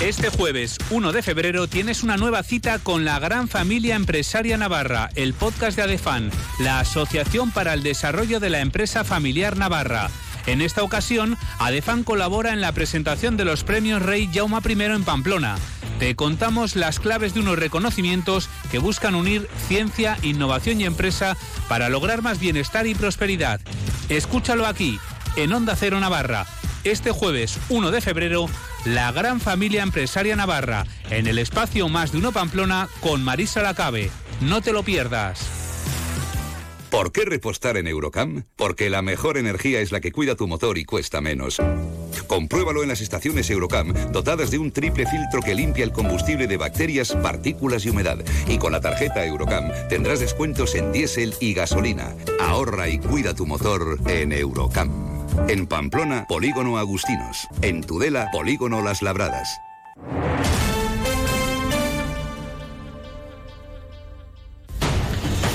Este jueves 1 de febrero tienes una nueva cita con la gran familia empresaria Navarra, el podcast de Adefan, la Asociación para el Desarrollo de la Empresa Familiar Navarra. En esta ocasión, Adefan colabora en la presentación de los premios Rey Jauma I en Pamplona. Te contamos las claves de unos reconocimientos que buscan unir ciencia, innovación y empresa para lograr más bienestar y prosperidad. Escúchalo aquí, en Onda Cero Navarra. Este jueves 1 de febrero, la gran familia empresaria Navarra, en el espacio Más de Uno Pamplona con Marisa Lacabe. No te lo pierdas. ¿Por qué repostar en Eurocam? Porque la mejor energía es la que cuida tu motor y cuesta menos. Compruébalo en las estaciones Eurocam, dotadas de un triple filtro que limpia el combustible de bacterias, partículas y humedad. Y con la tarjeta Eurocam tendrás descuentos en diésel y gasolina. Ahorra y cuida tu motor en Eurocam. En Pamplona, Polígono Agustinos. En Tudela, Polígono Las Labradas.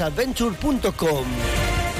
desafíoovertraceadventure.com.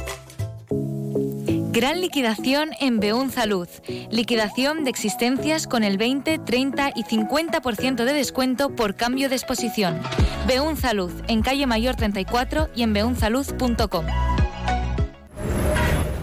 Gran liquidación en Beunza Luz. Liquidación de existencias con el 20, 30 y 50% de descuento por cambio de exposición. Beunza Luz, en calle Mayor 34 y en beunzaluz.com.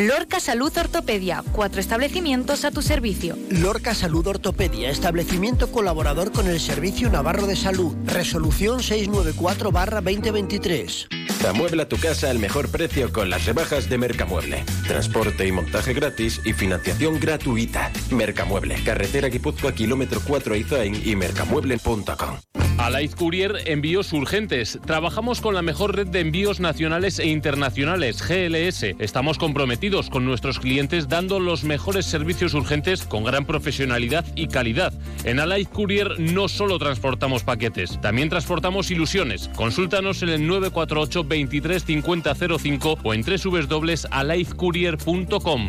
Lorca Salud Ortopedia, cuatro establecimientos a tu servicio. Lorca Salud Ortopedia, establecimiento colaborador con el Servicio Navarro de Salud. Resolución 694-2023. Amuebla tu casa al mejor precio con las rebajas de Mercamueble. Transporte y montaje gratis y financiación gratuita. Mercamueble, carretera Guipúzcoa, kilómetro 4 Izain y mercamueble.com. Alive Courier Envíos Urgentes. Trabajamos con la mejor red de envíos nacionales e internacionales, GLS. Estamos comprometidos con nuestros clientes dando los mejores servicios urgentes con gran profesionalidad y calidad. En Alive Courier no solo transportamos paquetes, también transportamos ilusiones. Consúltanos en el 948 23 05 o en www.alivecourier.com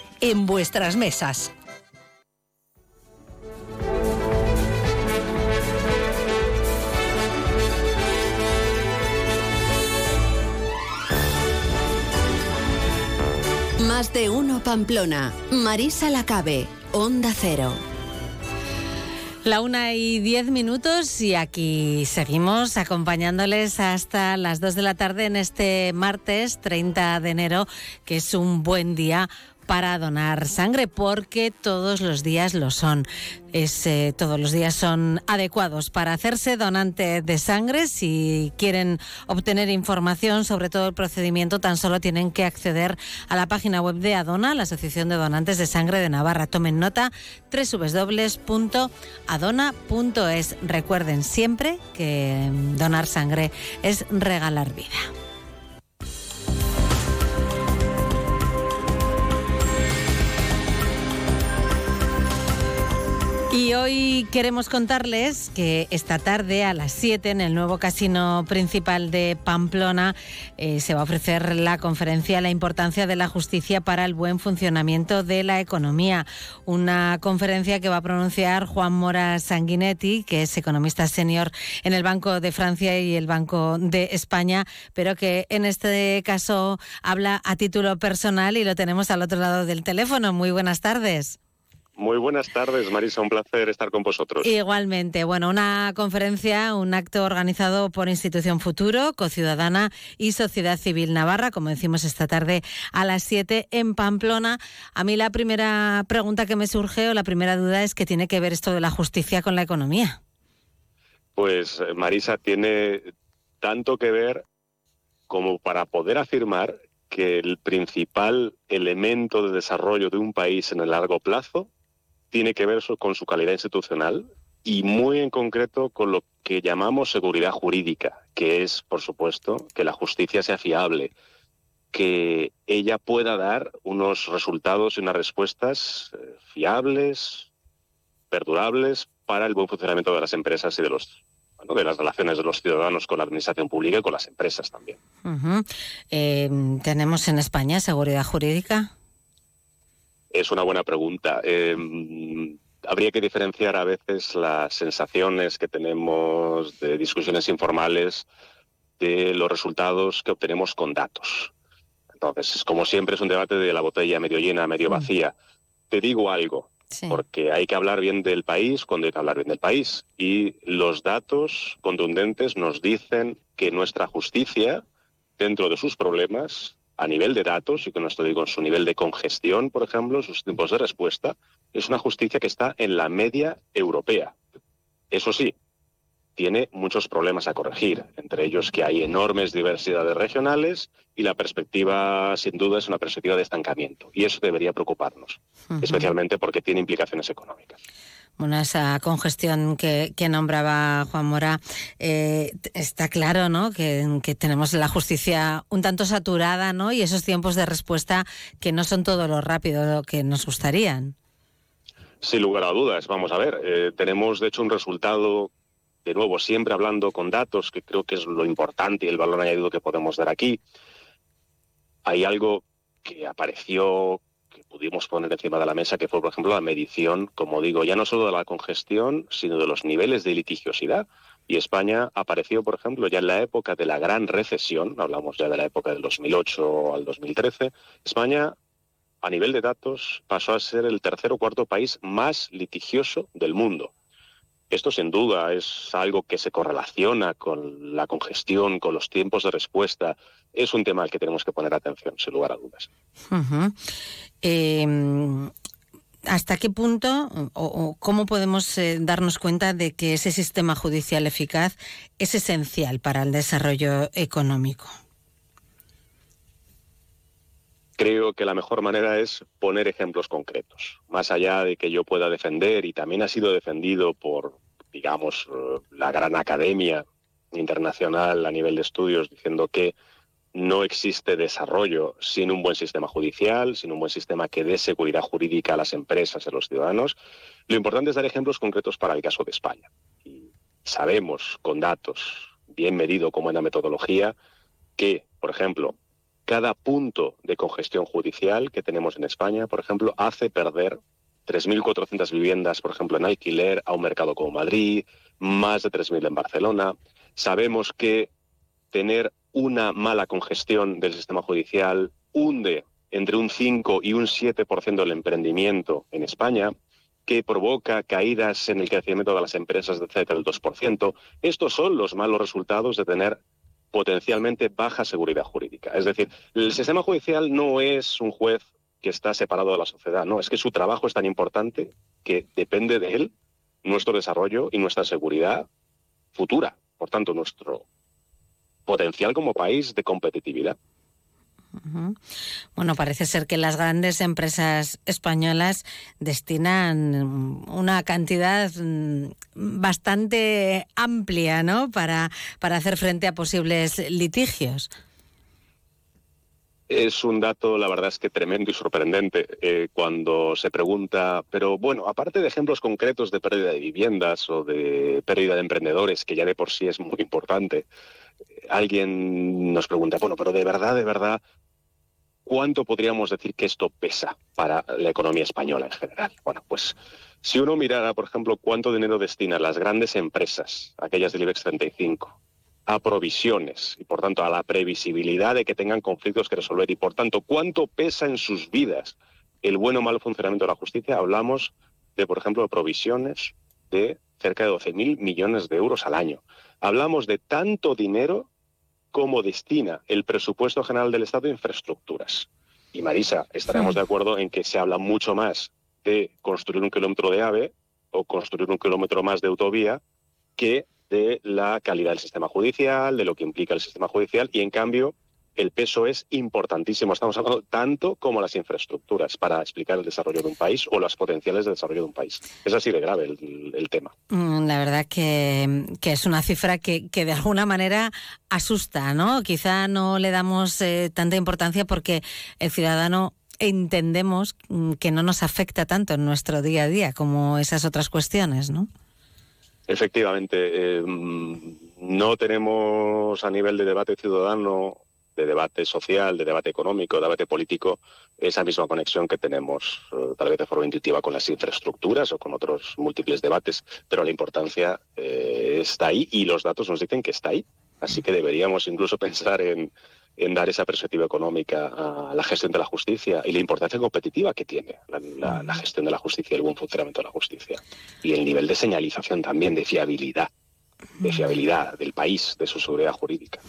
en vuestras mesas. Más de uno Pamplona. Marisa Lacabe. Onda Cero. La una y diez minutos y aquí seguimos acompañándoles hasta las dos de la tarde en este martes 30 de enero, que es un buen día para donar sangre, porque todos los días lo son. Eh, todos los días son adecuados para hacerse donante de sangre. Si quieren obtener información sobre todo el procedimiento, tan solo tienen que acceder a la página web de Adona, la Asociación de Donantes de Sangre de Navarra. Tomen nota www.adona.es. Recuerden siempre que donar sangre es regalar vida. Y hoy queremos contarles que esta tarde a las 7 en el nuevo casino principal de Pamplona eh, se va a ofrecer la conferencia La importancia de la justicia para el buen funcionamiento de la economía. Una conferencia que va a pronunciar Juan Mora Sanguinetti, que es economista senior en el Banco de Francia y el Banco de España, pero que en este caso habla a título personal y lo tenemos al otro lado del teléfono. Muy buenas tardes. Muy buenas tardes, Marisa. Un placer estar con vosotros. Igualmente. Bueno, una conferencia, un acto organizado por Institución Futuro, Cociudadana y Sociedad Civil Navarra, como decimos esta tarde a las 7 en Pamplona. A mí la primera pregunta que me surge o la primera duda es que tiene que ver esto de la justicia con la economía. Pues, eh, Marisa, tiene tanto que ver como para poder afirmar que el principal elemento de desarrollo de un país en el largo plazo tiene que ver con su calidad institucional y muy en concreto con lo que llamamos seguridad jurídica, que es, por supuesto, que la justicia sea fiable, que ella pueda dar unos resultados y unas respuestas eh, fiables, perdurables para el buen funcionamiento de las empresas y de los de las relaciones de los ciudadanos con la administración pública y con las empresas también. Eh, ¿Tenemos en España seguridad jurídica? Es una buena pregunta. Eh, habría que diferenciar a veces las sensaciones que tenemos de discusiones informales de los resultados que obtenemos con datos. Entonces, como siempre, es un debate de la botella medio llena, medio mm. vacía. Te digo algo, porque hay que hablar bien del país cuando hay que hablar bien del país. Y los datos contundentes nos dicen que nuestra justicia, dentro de sus problemas, a nivel de datos, y con esto digo en su nivel de congestión, por ejemplo, sus tiempos de respuesta, es una justicia que está en la media europea. Eso sí, tiene muchos problemas a corregir, entre ellos que hay enormes diversidades regionales y la perspectiva, sin duda, es una perspectiva de estancamiento. Y eso debería preocuparnos, especialmente porque tiene implicaciones económicas. Bueno, esa congestión que, nombraba Juan Mora, eh, está claro ¿no? Que, tenemos la justicia un tanto saturada ¿no? y esos tiempos de respuesta que no son todo lo rápido que nos gustarían. Sin lugar a dudas, vamos a ver, eh, tenemos de hecho un resultado, de nuevo, siempre hablando con datos, que creo que es lo importante y el valor añadido que podemos dar aquí. Hay algo que apareció que pudimos poner encima de la mesa, que fue, por ejemplo, la medición, como digo, ya no solo de la congestión, sino de los niveles de litigiosidad. Y España apareció, por ejemplo, ya en la época de la gran recesión, hablamos ya de la época del 2008 al 2013, España, a nivel de datos, pasó a ser el tercer o cuarto país más litigioso del mundo. Esto sin duda es algo que se correlaciona con la congestión, con los tiempos de respuesta. Es un tema al que tenemos que poner atención, sin lugar a dudas. Em, ¿Hasta qué punto o, cómo podemos eh, darnos cuenta de que ese sistema judicial eficaz es esencial para el desarrollo económico? Creo que la mejor manera es poner ejemplos concretos, más allá de que yo pueda defender, y también ha sido defendido por, digamos, eh, la gran academia internacional a nivel de estudios, diciendo que no existe desarrollo sin un buen sistema judicial, sin un buen sistema que dé seguridad jurídica a las empresas a los ciudadanos. Lo importante es dar ejemplos concretos para el caso de España. Y sabemos con datos bien medido como en la metodología que, por ejemplo, cada punto de congestión judicial que tenemos en España, por ejemplo, hace perder 3.400 viviendas, por ejemplo, en alquiler a un mercado como Madrid, más de 3.000 en Barcelona. Sabemos que tener una mala congestión del sistema judicial hunde entre un 5 y un 7% del emprendimiento en España, que provoca caídas en el crecimiento de las empresas cerca del 2%. Estos son los malos resultados de tener potencialmente baja seguridad jurídica. Es decir, el sistema judicial no es un juez que está separado de la sociedad, no, es que su trabajo es tan importante que depende de él nuestro desarrollo y nuestra seguridad futura, por tanto, nuestro potencial como país de competitividad. Bueno, parece ser que las grandes empresas españolas destinan una cantidad mm, bastante amplia, ¿no? Para, para hacer frente a posibles litigios. Es un dato, la verdad es que tremendo y sorprendente eh, cuando se pregunta, pero bueno, aparte de ejemplos concretos de pérdida de viviendas o de pérdida de emprendedores, que ya de por sí es muy importante, alguien nos pregunta, bueno, pero de verdad, de verdad, ¿cuánto podríamos decir que esto pesa para la economía española en general? Bueno, pues si uno mirara, por ejemplo, cuánto dinero destinan las grandes empresas, aquellas del IBEX 35, a provisiones y, por tanto, a la previsibilidad de que tengan conflictos que resolver y, por tanto, cuánto pesa en sus vidas el buen o mal funcionamiento de la justicia, hablamos de, por ejemplo, provisiones de cerca de 12.000 millones de euros al año. Hablamos de tanto dinero como destina el presupuesto general del Estado a infraestructuras. Y Marisa, estaremos de acuerdo en que se habla mucho más de construir un kilómetro de AVE o construir un kilómetro más de autovía que de la calidad del sistema judicial, de lo que implica el sistema judicial, y en cambio el peso es importantísimo. Estamos hablando tanto como las infraestructuras para explicar el desarrollo de un país o las potenciales de desarrollo de un país. Es así de grave el, tema. Mm, la verdad que, es una cifra que, de alguna manera asusta, ¿no? Quizá no le damos eh, tanta importancia porque el ciudadano entendemos mm, que no nos afecta tanto en nuestro día a día como esas otras cuestiones, ¿no? Efectivamente, eh, mm, no tenemos a nivel de debate ciudadano de debate social, de debate económico, de debate político, esa misma conexión que tenemos eh, tal vez de forma intuitiva con las infraestructuras o con otros múltiples debates, pero la importancia eh, está ahí y los datos nos dicen que está ahí. Así que deberíamos incluso pensar en, dar esa perspectiva económica a la gestión de la justicia y la importancia competitiva que tiene la, la gestión de la justicia y el buen funcionamiento de la justicia. Y el nivel de señalización también, de fiabilidad de fiabilidad del país, de su seguridad jurídica.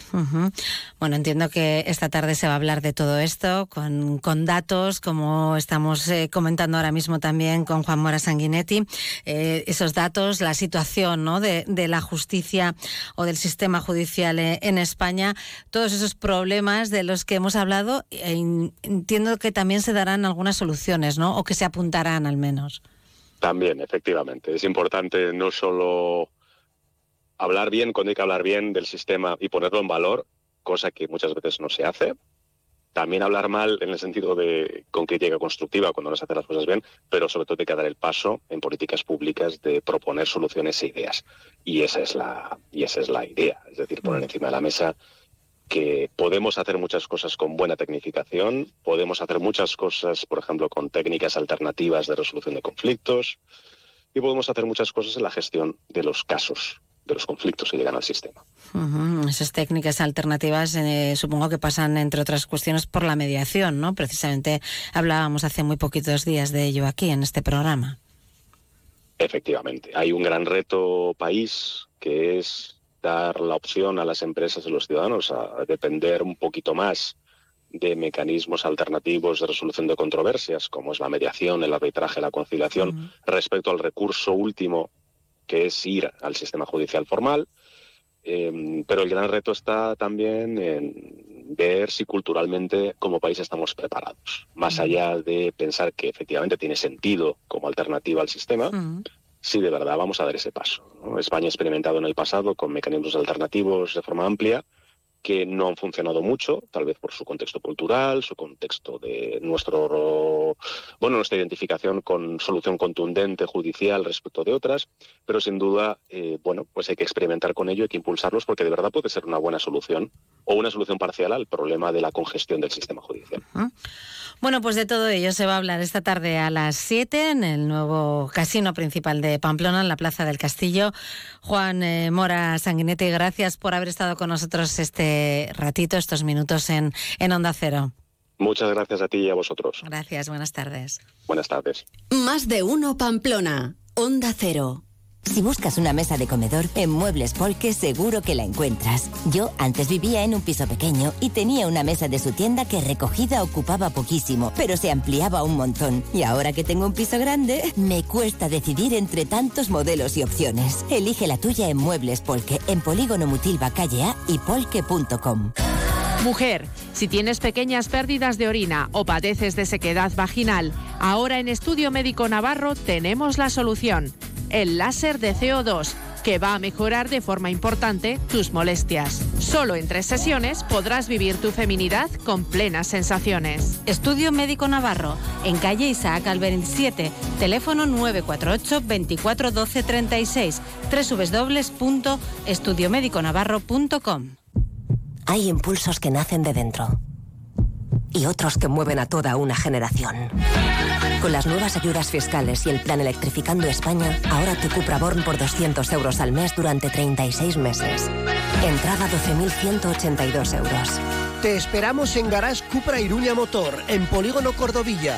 Bueno, entiendo que esta tarde se va a hablar de todo esto con, con datos, como estamos eh, comentando ahora mismo también con Juan Mora Sanguinetti, eh, esos datos, la situación ¿no? de, de, la justicia o del sistema judicial eh, en España, todos esos problemas de los que hemos hablado, entiendo que también se darán algunas soluciones, ¿no? O que se apuntarán al menos. También, efectivamente. Es importante no solo hablar bien cuando hay que hablar bien del sistema y ponerlo en valor, cosa que muchas veces no se hace. También hablar mal en el sentido de con crítica constructiva cuando no se hacen las cosas bien, pero sobre todo hay que dar el paso en políticas públicas de proponer soluciones e ideas. Y esa es la, y esa es la idea, es decir, poner mm. encima de la mesa que podemos hacer muchas cosas con buena tecnificación, podemos hacer muchas cosas, por ejemplo, con técnicas alternativas de resolución de conflictos, y podemos hacer muchas cosas en la gestión de los casos de los conflictos que llegan al sistema. Esas técnicas alternativas eh, supongo que pasan, entre otras cuestiones, por la mediación, ¿no? Precisamente hablábamos hace muy poquitos días de ello aquí en este programa. Efectivamente. Hay un gran reto país que es dar la opción a las empresas y los ciudadanos a depender un poquito más de mecanismos alternativos de resolución de controversias, como es la mediación, el arbitraje, la conciliación, respecto al recurso último, que es ir al sistema judicial formal. Em, pero el gran reto está también en ver si culturalmente como país estamos preparados, más allá de pensar que efectivamente tiene sentido como alternativa al sistema, si de verdad vamos a dar ese paso. España ha experimentado en el pasado con mecanismos alternativos de forma amplia, que no han funcionado mucho, tal vez por su contexto cultural, su contexto de nuestro, bueno, nuestra identificación con solución contundente judicial respecto de otras, pero sin duda, eh, bueno, pues hay que experimentar con ello, hay que impulsarlos porque de verdad puede ser una buena solución o una solución parcial al problema de la congestión del sistema judicial. Bueno, pues de todo ello se va a hablar esta tarde a las 7 en el nuevo casino principal de Pamplona, en la Plaza del Castillo. Juan eh, Mora Sanguinetti, gracias por haber estado con nosotros este ratito, estos minutos en, en Onda Cero. Muchas gracias a ti y a vosotros. Gracias, buenas tardes. Buenas tardes. Más de uno Pamplona, Onda Cero. Si buscas una mesa de comedor, en Muebles Polke seguro que la encuentras. Yo antes vivía en un piso pequeño y tenía una mesa de su tienda que recogida ocupaba poquísimo, pero se ampliaba un montón. Y ahora que tengo un piso grande, me cuesta decidir entre tantos modelos y opciones. Elige la tuya en Muebles Polke, en Polígono Mutilva Calle A y polke.com. Mujer, si tienes pequeñas pérdidas de orina o padeces de sequedad vaginal, ahora en Estudio Médico Navarro tenemos la solución el láser de CO2, que va a mejorar de forma importante tus molestias. Solo en tres sesiones podrás vivir tu feminidad con plenas sensaciones. Estudio Médico Navarro, en calle Isaac al 27, teléfono 948 24 12 36, www.estudiomediconavarro.com. Hay impulsos que nacen de dentro y otros que mueven a toda una generación. Con las nuevas ayudas fiscales y el plan Electrificando España, ahora tu Cupra Born por 200 euros al mes durante 36 meses. Entrada 12.182 euros. Te esperamos en Garage Cupra Iruña Motor, en Polígono Cordovilla.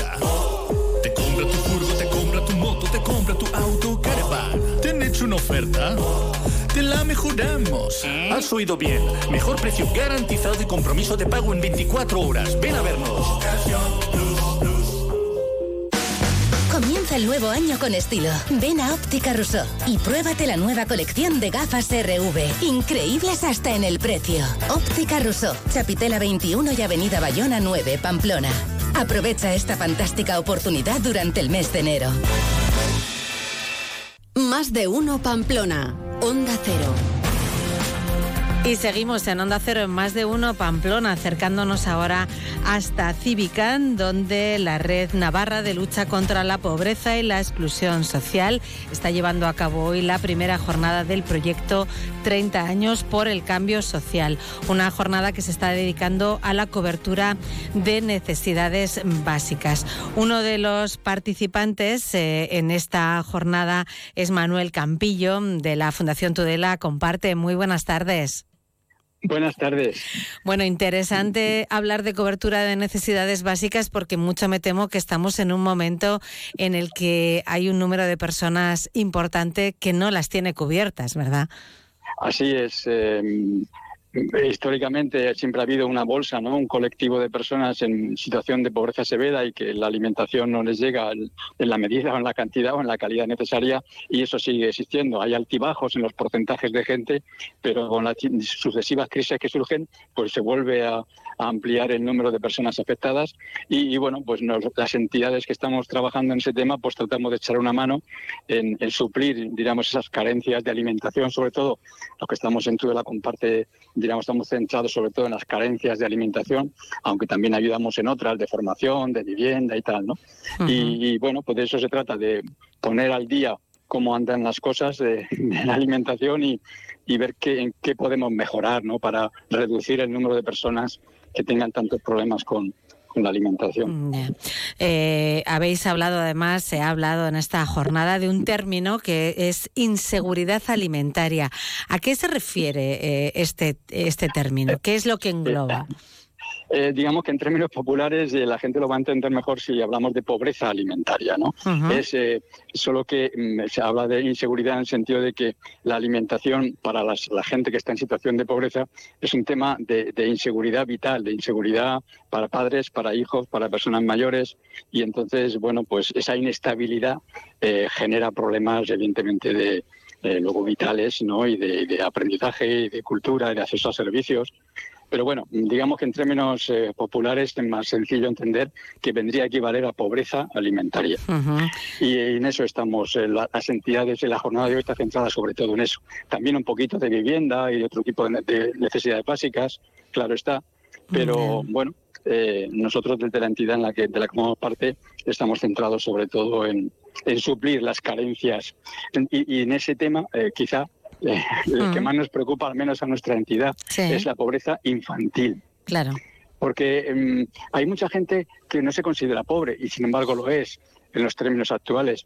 Compra tu auto, caravan. ¿Te han hecho una oferta? Te la mejoramos. Has oído bien. Mejor precio garantizado y compromiso de pago en 24 horas. Ven a vernos. Comienza el nuevo año con estilo. Ven a Óptica Rousseau y pruébate la nueva colección de gafas RV. Increíbles hasta en el precio. Óptica Rousseau, Chapitela 21 y Avenida Bayona 9, Pamplona. Aprovecha esta fantástica oportunidad durante el mes de enero. Más de uno Pamplona, Onda Cero. Y seguimos en Onda Cero en más de uno Pamplona, acercándonos ahora hasta Civican, donde la Red Navarra de Lucha contra la Pobreza y la Exclusión Social está llevando a cabo hoy la primera jornada del proyecto 30 años por el cambio social. Una jornada que se está dedicando a la cobertura de necesidades básicas. Uno de los participantes eh, en esta jornada es Manuel Campillo de la Fundación Tudela. Comparte. Muy buenas tardes. Buenas tardes. Bueno, interesante hablar de cobertura de necesidades básicas porque mucho me temo que estamos en un momento en el que hay un número de personas importante que no las tiene cubiertas, ¿verdad? Así es. Eh, históricamente siempre ha habido una bolsa, ¿no? un colectivo de personas en situación de pobreza severa y que la alimentación no les llega en la medida o en la cantidad o en la calidad necesaria y eso sigue existiendo. Hay altibajos en los porcentajes de gente, pero con las sucesivas crisis que surgen, pues se vuelve a, ampliar el número de personas afectadas y, bueno, pues las entidades que estamos trabajando en ese tema, pues tratamos de echar una mano en, suplir, digamos, esas carencias de alimentación, sobre todo los que estamos en toda la comparte diríamos, estamos centrados sobre todo en las carencias de alimentación, aunque también ayudamos en otras de formación, de vivienda y tal, ¿no? y, bueno, pues de eso se trata, de poner al día cómo andan las cosas de, la alimentación y, ver qué, en qué podemos mejorar, ¿no? Para reducir el número de personas que tengan tantos problemas con, la alimentación. Eh, habéis hablado, además, se ha hablado en esta jornada de un término que es inseguridad alimentaria. ¿A qué se refiere eh, este, este término? ¿Qué es lo que engloba? Eh, digamos que en términos populares eh, la gente lo va a entender mejor si hablamos de pobreza alimentaria, ¿no? Es eh, solo que mm, se habla de inseguridad en el sentido de que la alimentación para la gente que está en situación de pobreza es un tema de, inseguridad vital, de inseguridad para padres, para hijos, para personas mayores y entonces, bueno, pues esa inestabilidad genera problemas evidentemente de, luego vitales, ¿no? Y de, de aprendizaje, y de cultura, y de acceso a servicios. Pero bueno, digamos que en términos eh, populares es más sencillo entender que vendría a equivaler a pobreza alimentaria. Y en eso estamos, eh, las entidades de la jornada de hoy está centrada sobre todo en eso. También un poquito de vivienda y de otro tipo de, necesidades básicas, claro está. Pero bueno, eh, nosotros desde la entidad en la que de la que formamos parte estamos centrados sobre todo en, suplir las carencias. Y, y en ese tema, quizá eh, el que mm. más nos preocupa, al menos a nuestra entidad, es la pobreza infantil. Claro. Porque em, hay mucha gente que no se considera pobre y sin embargo lo es en los términos actuales.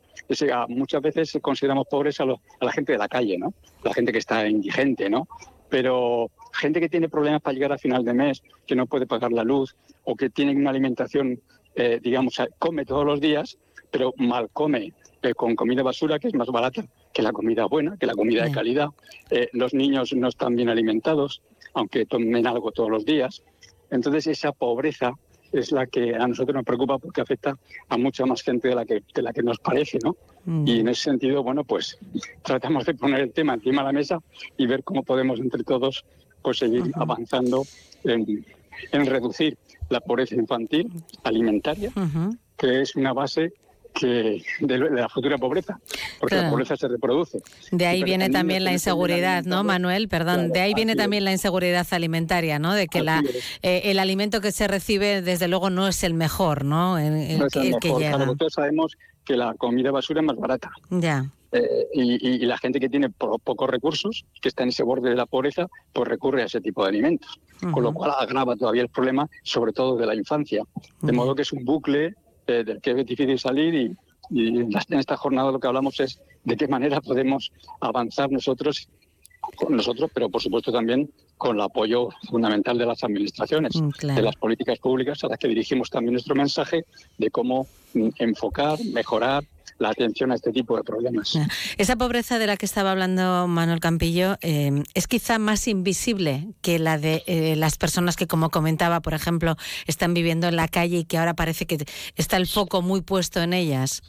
muchas veces consideramos pobres a, la gente de la calle, ¿no? La gente que está indigente, ¿no? Pero gente que tiene problemas para llegar a final de mes, que no puede pagar la luz o que tiene una alimentación, eh, digamos, come todos los días, pero mal come eh, con comida basura que es más barata que la comida buena, que la comida de calidad. Eh, los niños no están bien alimentados, aunque tomen algo todos los días. Entonces esa pobreza es la que a nosotros nos preocupa porque afecta a mucha más gente de la que, de la que nos parece, ¿no? Mm. Y en ese sentido, bueno, pues tratamos de poner el tema encima de la mesa y ver cómo podemos entre todos pues seguir avanzando en, reducir la pobreza infantil alimentaria, que es una base que de, la futura pobreza, porque la pobreza se reproduce. De ahí viene también la inseguridad, ¿no, Manuel? Perdón, de ahí viene también la inseguridad alimentaria, ¿no? De que la, eh, el alimento que se recibe, desde luego, no es el mejor, ¿no? El, no es el, que llega. todos sabemos que la comida basura es más barata. Ya. Eh, y, la gente que tiene pocos recursos, que está en ese borde de la pobreza, pues recurre a ese tipo de alimentos. Con lo cual agrava todavía el problema, sobre todo de la infancia. De modo que es un bucle eh, del que es difícil salir y, en esta jornada lo que hablamos es de qué manera podemos avanzar nosotros, con nosotros, pero por supuesto también con el apoyo fundamental de las administraciones, mm, de las políticas públicas a las que dirigimos también nuestro mensaje de cómo mm, enfocar, mejorar la atención a este tipo de problemas. Esa pobreza de la que estaba hablando Manuel Campillo eh, es quizá más invisible que la de eh, las personas que, como comentaba, por ejemplo, están viviendo en la calle y que ahora parece que está el foco muy puesto en ellas.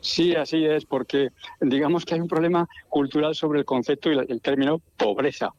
Sí, así es, porque digamos que hay un problema cultural sobre el concepto y el término pobreza.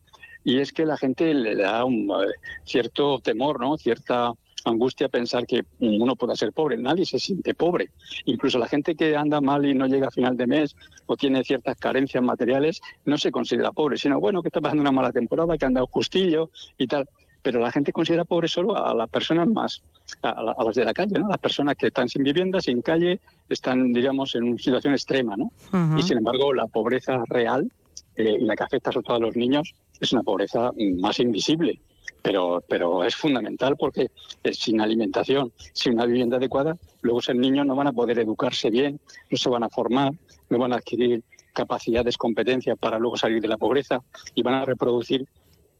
Y es que la gente le da un eh, cierto temor, ¿no? Cierta angustia pensar que uno pueda ser pobre. Nadie se siente pobre. Incluso la gente que anda mal y no llega a final de mes o tiene ciertas carencias materiales no se considera pobre, sino bueno, que está pasando una mala temporada, que anda justillo y tal. Pero la gente considera pobre solo a las personas más, a, las de la calle, ¿no? Las personas que están sin vivienda, sin calle, están, digamos, en una situación extrema, ¿no? Y sin embargo, la pobreza real eh, y la que afecta sobre todo a los niños es una pobreza más invisible pero, pero es fundamental porque sin alimentación, sin una vivienda adecuada, luego esos niños no van a poder educarse bien, no se van a formar, no van a adquirir capacidades, competencias para luego salir de la pobreza y van a reproducir eh,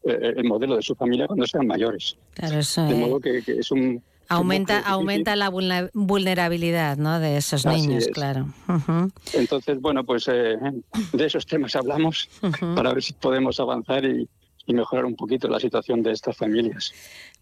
el modelo de su familia cuando sean mayores. de modo que, es un Aumenta, aumenta la vulnerabilidad ¿no? de esos niños, claro. Entonces, bueno, pues eh, de esos temas hablamos para ver si podemos avanzar y, y mejorar un poquito la situación de estas familias.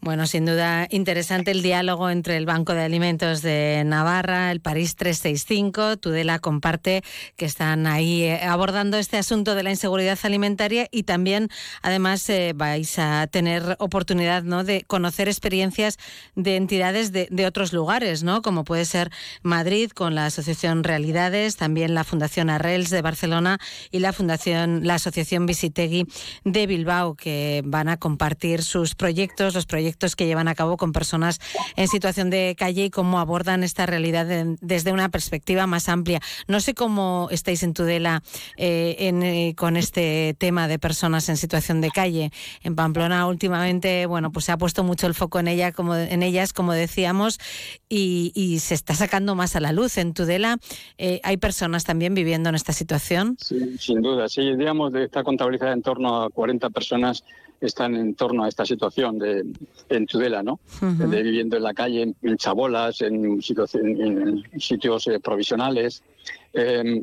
Bueno, sin duda interesante el diálogo entre el Banco de Alimentos de Navarra, el París 365. Tudela comparte que están ahí eh, abordando este asunto de la inseguridad alimentaria y también, además, eh, vais a tener oportunidad ¿no? de conocer experiencias de entidades de, otros lugares, ¿no? como puede ser Madrid con la Asociación Realidades, también la Fundación Arrels de Barcelona y la Fundación, la Asociación Visitegui de Bilbao, que van a compartir sus proyectos, los proyectos que llevan a cabo con personas en situación de calle y cómo abordan esta realidad desde una perspectiva más amplia. No sé cómo estáis en Tudela eh, eh, con este tema de personas en situación de calle. En Pamplona últimamente, bueno, pues se ha puesto mucho el foco en ella, como en ellas, como decíamos, y, se está sacando más a la luz. En Tudela eh, hay personas también viviendo en esta situación. Sí, sin duda, sí, digamos, está contabilizada en torno a 40 personas están en torno a esta situación de, en Tudela, ¿no? De viviendo en la calle, en, chabolas, en, en sitios eh, provisionales. Em,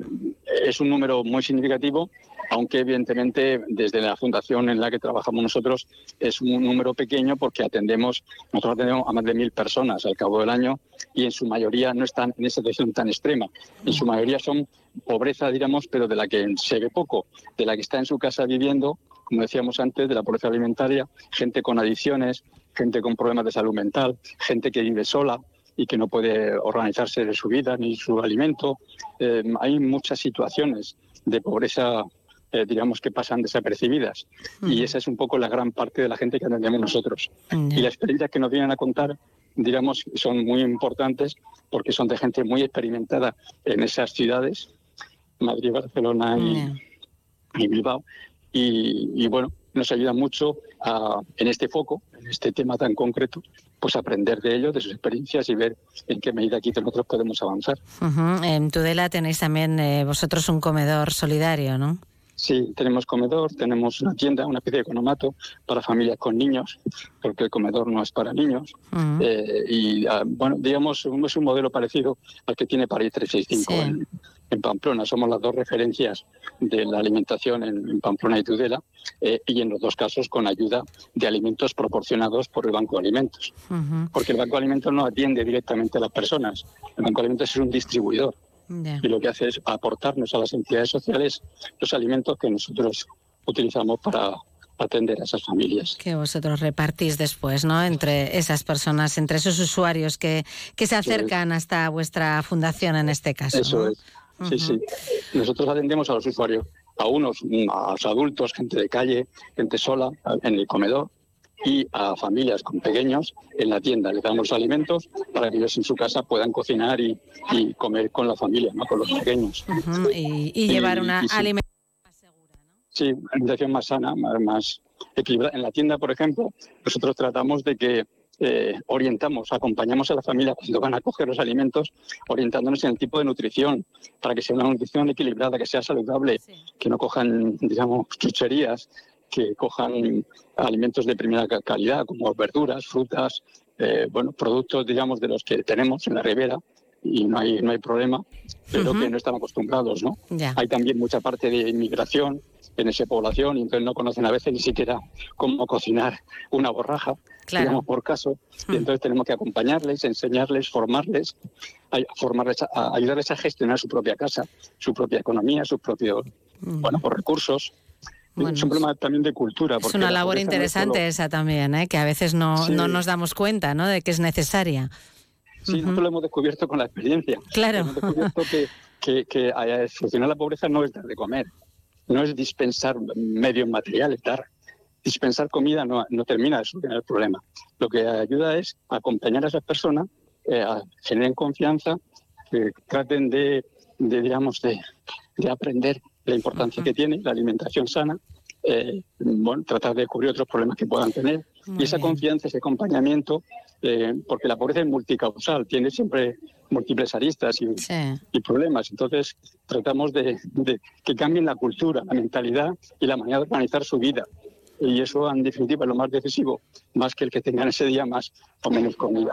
es un número muy significativo, aunque evidentemente desde la fundación en la que trabajamos nosotros es un número pequeño porque atendemos, nosotros atendemos a más de mil personas al cabo del año y en su mayoría no están en esa situación tan extrema. En su mayoría son pobreza, diríamos, pero de la que se ve poco, de la que está en su casa viviendo como decíamos antes, de la pobreza alimentaria, gente con adicciones, gente con problemas de salud mental, gente que vive sola y que no puede organizarse de su vida ni su alimento. Eh, hay muchas situaciones de pobreza, eh, digamos, que pasan desapercibidas. Y esa es un poco la gran parte de la gente que atendemos nosotros. Y las experiencias que nos vienen a contar, digamos, son muy importantes porque son de gente muy experimentada en esas ciudades, Madrid, Barcelona y Bilbao, y, bueno, nos ayuda mucho a, en este foco, en este tema tan concreto, pues aprender de ellos, de sus experiencias y ver en qué medida aquí nosotros podemos avanzar. En Tudela tenéis también eh, vosotros un comedor solidario, ¿no? Sí, tenemos comedor, tenemos una tienda, una especie de economato para familias con niños, porque el comedor no es para niños. Eh, y ah, bueno, digamos, es un modelo parecido al que tiene París 365 en, en, Pamplona. Somos las dos referencias de la alimentación en, Pamplona y Tudela, eh, y en los dos casos con ayuda de alimentos proporcionados por el Banco de Alimentos. Porque el Banco de Alimentos no atiende directamente a las personas, el Banco de Alimentos es un distribuidor. Y lo que hace es aportarnos a las entidades sociales los alimentos que nosotros utilizamos para atender a esas familias. Que vosotros repartís después, ¿no? Entre esas personas, entre esos usuarios que, que se acercan hasta vuestra fundación en este caso. Eso es. Sí, sí. Nosotros atendemos a los usuarios, a unos, a los adultos, gente de calle, gente sola, en el comedor, y a familias con pequeños en la tienda. Les damos alimentos para que ellos en su casa puedan cocinar y, comer con la familia, ¿no? con los pequeños. y, llevar una alimentación más segura. ¿no? Sí, alimentación más sana, más, equilibrada. En la tienda, por ejemplo, nosotros tratamos de que eh, orientamos, acompañamos a la familia cuando van a coger los alimentos, orientándonos en el tipo de nutrición, para que sea una nutrición equilibrada, que sea saludable, que no cojan, digamos, chucherías, que cojan alimentos de primera calidad, como verduras, frutas, eh, bueno, productos, digamos, de los que tenemos en la ribera y no hay, no hay problema, pero que no están acostumbrados, ¿no? Hay también mucha parte de inmigración en esa población y entonces no conocen a veces ni siquiera cómo cocinar una borraja, digamos, por caso. Y entonces tenemos que acompañarles, enseñarles, formarles, formarles ayudarles a gestionar su propia casa, su propia economía, sus propios, bueno, por recursos es un problema también de cultura. Es una labor interesante esa también, ¿eh? que a veces no, no, nos damos cuenta ¿no? de que es necesaria. Sí, nosotros lo hemos descubierto con la experiencia. Claro. Hemos descubierto que, que, que solucionar la pobreza no es dar de comer, no es dispensar medios materiales, dar. Dispensar comida no, no termina de solucionar el problema. Lo que ayuda es acompañar a esas personas, eh, a generen confianza, que traten de, de digamos, de, de aprender la importancia que tiene la alimentación sana, eh, bueno, tratar de cubrir otros problemas que puedan tener. y esa confianza, ese acompañamiento, eh, porque la pobreza es multicausal, tiene siempre múltiples aristas y, problemas. Entonces, tratamos de, que cambien la cultura, la mentalidad y la manera de organizar su vida. Y eso en definitiva es lo más decisivo, más que el que tengan ese día más o menos comida.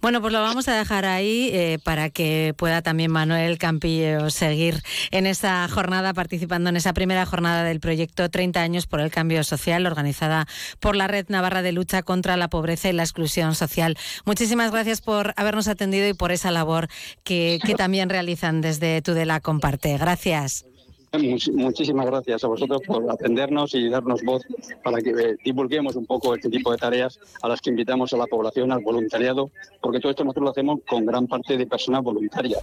Bueno, pues lo vamos a dejar ahí eh, para que pueda también Manuel Campillo seguir en esa jornada, participando en esa primera jornada del proyecto 30 años por el cambio social, organizada por la Red Navarra de Lucha contra la Pobreza y la Exclusión Social. Muchísimas gracias por habernos atendido y por esa labor que, que también realizan desde Tudela Comparte. Gracias. Muchísimas gracias a vosotros por atendernos y darnos voz para que eh, divulguemos un poco este tipo de tareas a las que invitamos a la población, al voluntariado, porque todo esto nosotros lo hacemos con gran parte de personas voluntarias.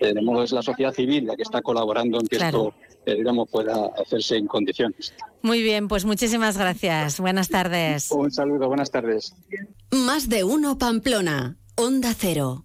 Eh, de modo es la sociedad civil la que está colaborando en que esto eh, digamos, pueda hacerse en condiciones. Muy bien, pues muchísimas gracias. Buenas tardes. Un saludo, buenas tardes. Más de uno Pamplona, Onda Cero.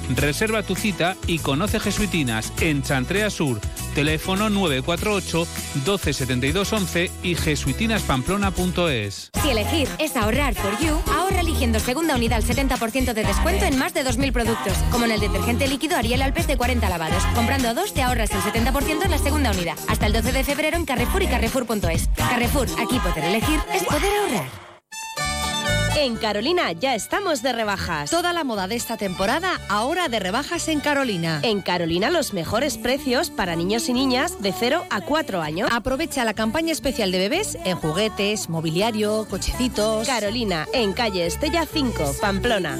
Reserva tu cita y conoce Jesuitinas en Chantrea Sur. Teléfono 948 127211 y jesuitinaspamplona.es. Si elegir es ahorrar por You, ahorra eligiendo segunda unidad al 70% de descuento en más de 2.000 productos, como en el detergente líquido Ariel Alpes de 40 lavados. Comprando dos te ahorras el 70% en la segunda unidad. Hasta el 12 de febrero en Carrefour y Carrefour.es. Carrefour, aquí poder elegir es poder ahorrar. En Carolina ya estamos de rebajas. Toda la moda de esta temporada ahora de rebajas en Carolina. En Carolina los mejores precios para niños y niñas de 0 a 4 años. Aprovecha la campaña especial de bebés en juguetes, mobiliario, cochecitos. Carolina, en calle Estella 5, Pamplona.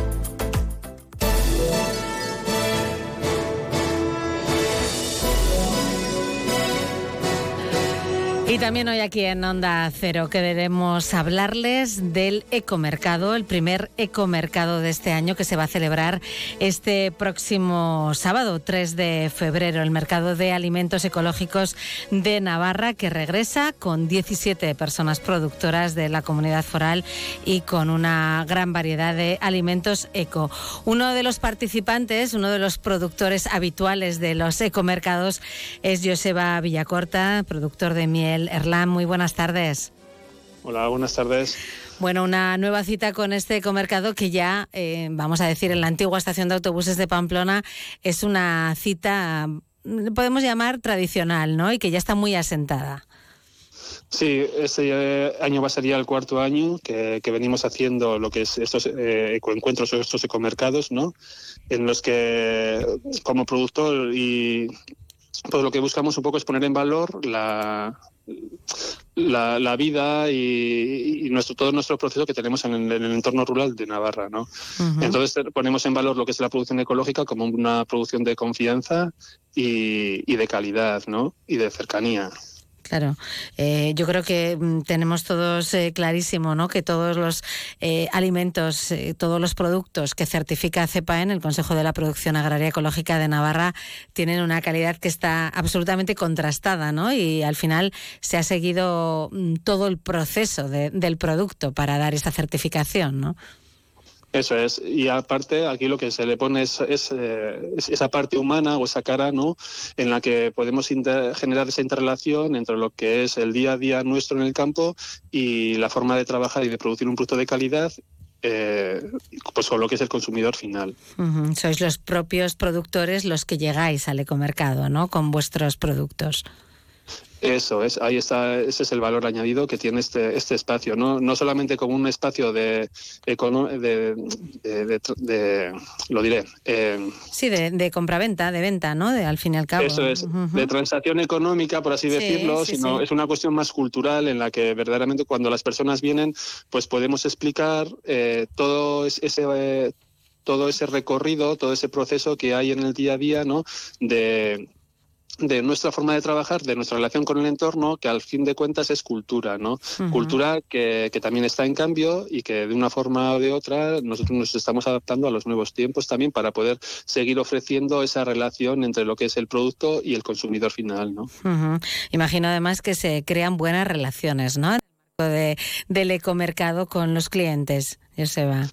Y también hoy aquí en Onda Cero queremos hablarles del ecomercado, el primer ecomercado de este año que se va a celebrar este próximo sábado, 3 de febrero, el mercado de alimentos ecológicos de Navarra que regresa con 17 personas productoras de la comunidad foral y con una gran variedad de alimentos eco. Uno de los participantes, uno de los productores habituales de los ecomercados es Joseba Villacorta, productor de miel Erlán, muy buenas tardes. Hola, buenas tardes. Bueno, una nueva cita con este ecomercado que ya, eh, vamos a decir, en la antigua estación de autobuses de Pamplona es una cita, podemos llamar tradicional, ¿no? Y que ya está muy asentada. Sí, este año va a ser ya el cuarto año que, venimos haciendo lo que es estos eh, ecoencuentros o estos ecomercados, ¿no? En los que como productor y pues lo que buscamos un poco es poner en valor la, la, vida y, nuestro, todo nuestro proceso que tenemos en el, entorno rural de Navarra. ¿no? Entonces ponemos en valor lo que es la producción ecológica como una producción de confianza y, y de calidad ¿no? y de cercanía. Claro, eh, yo creo que mm, tenemos todos eh, clarísimo ¿no? que todos los eh, alimentos, todos los productos que certifica CEPAEN, el Consejo de la Producción Agraria Ecológica de Navarra, tienen una calidad que está absolutamente contrastada ¿no? y al final se ha seguido mm, todo el proceso del producto para dar esa certificación. ¿no? Eso es. Y aparte, aquí lo que se le pone es, eh, esa parte humana o esa cara, ¿no? En la que podemos generar esa interrelación entre lo que es el día a día nuestro en el campo y la forma de trabajar y de producir un producto de calidad eh, pues con lo que es el consumidor final. Sois los propios productores los que llegáis al ecomercado, ¿no? Con vuestros productos. Eso es, ahí está, ese es el valor añadido que tiene este, este espacio, no, no solamente como un espacio de, de, de, lo diré. Eh, sí, de, de compraventa, de venta, ¿no? De, al fin y al cabo. Eso es, de transacción económica, por así decirlo, sino es una cuestión más cultural en la que verdaderamente cuando las personas vienen, pues podemos explicar eh, todo ese... todo ese recorrido, todo ese proceso que hay en el día a día, ¿no? De, de nuestra forma de trabajar, de nuestra relación con el entorno, que al fin de cuentas es cultura, ¿no? Cultura que, que, también está en cambio y que de una forma o de otra nosotros nos estamos adaptando a los nuevos tiempos también para poder seguir ofreciendo esa relación entre lo que es el producto y el consumidor final, ¿no? Imagino además que se crean buenas relaciones, ¿no? De, del ecomercado con los clientes, Joseba.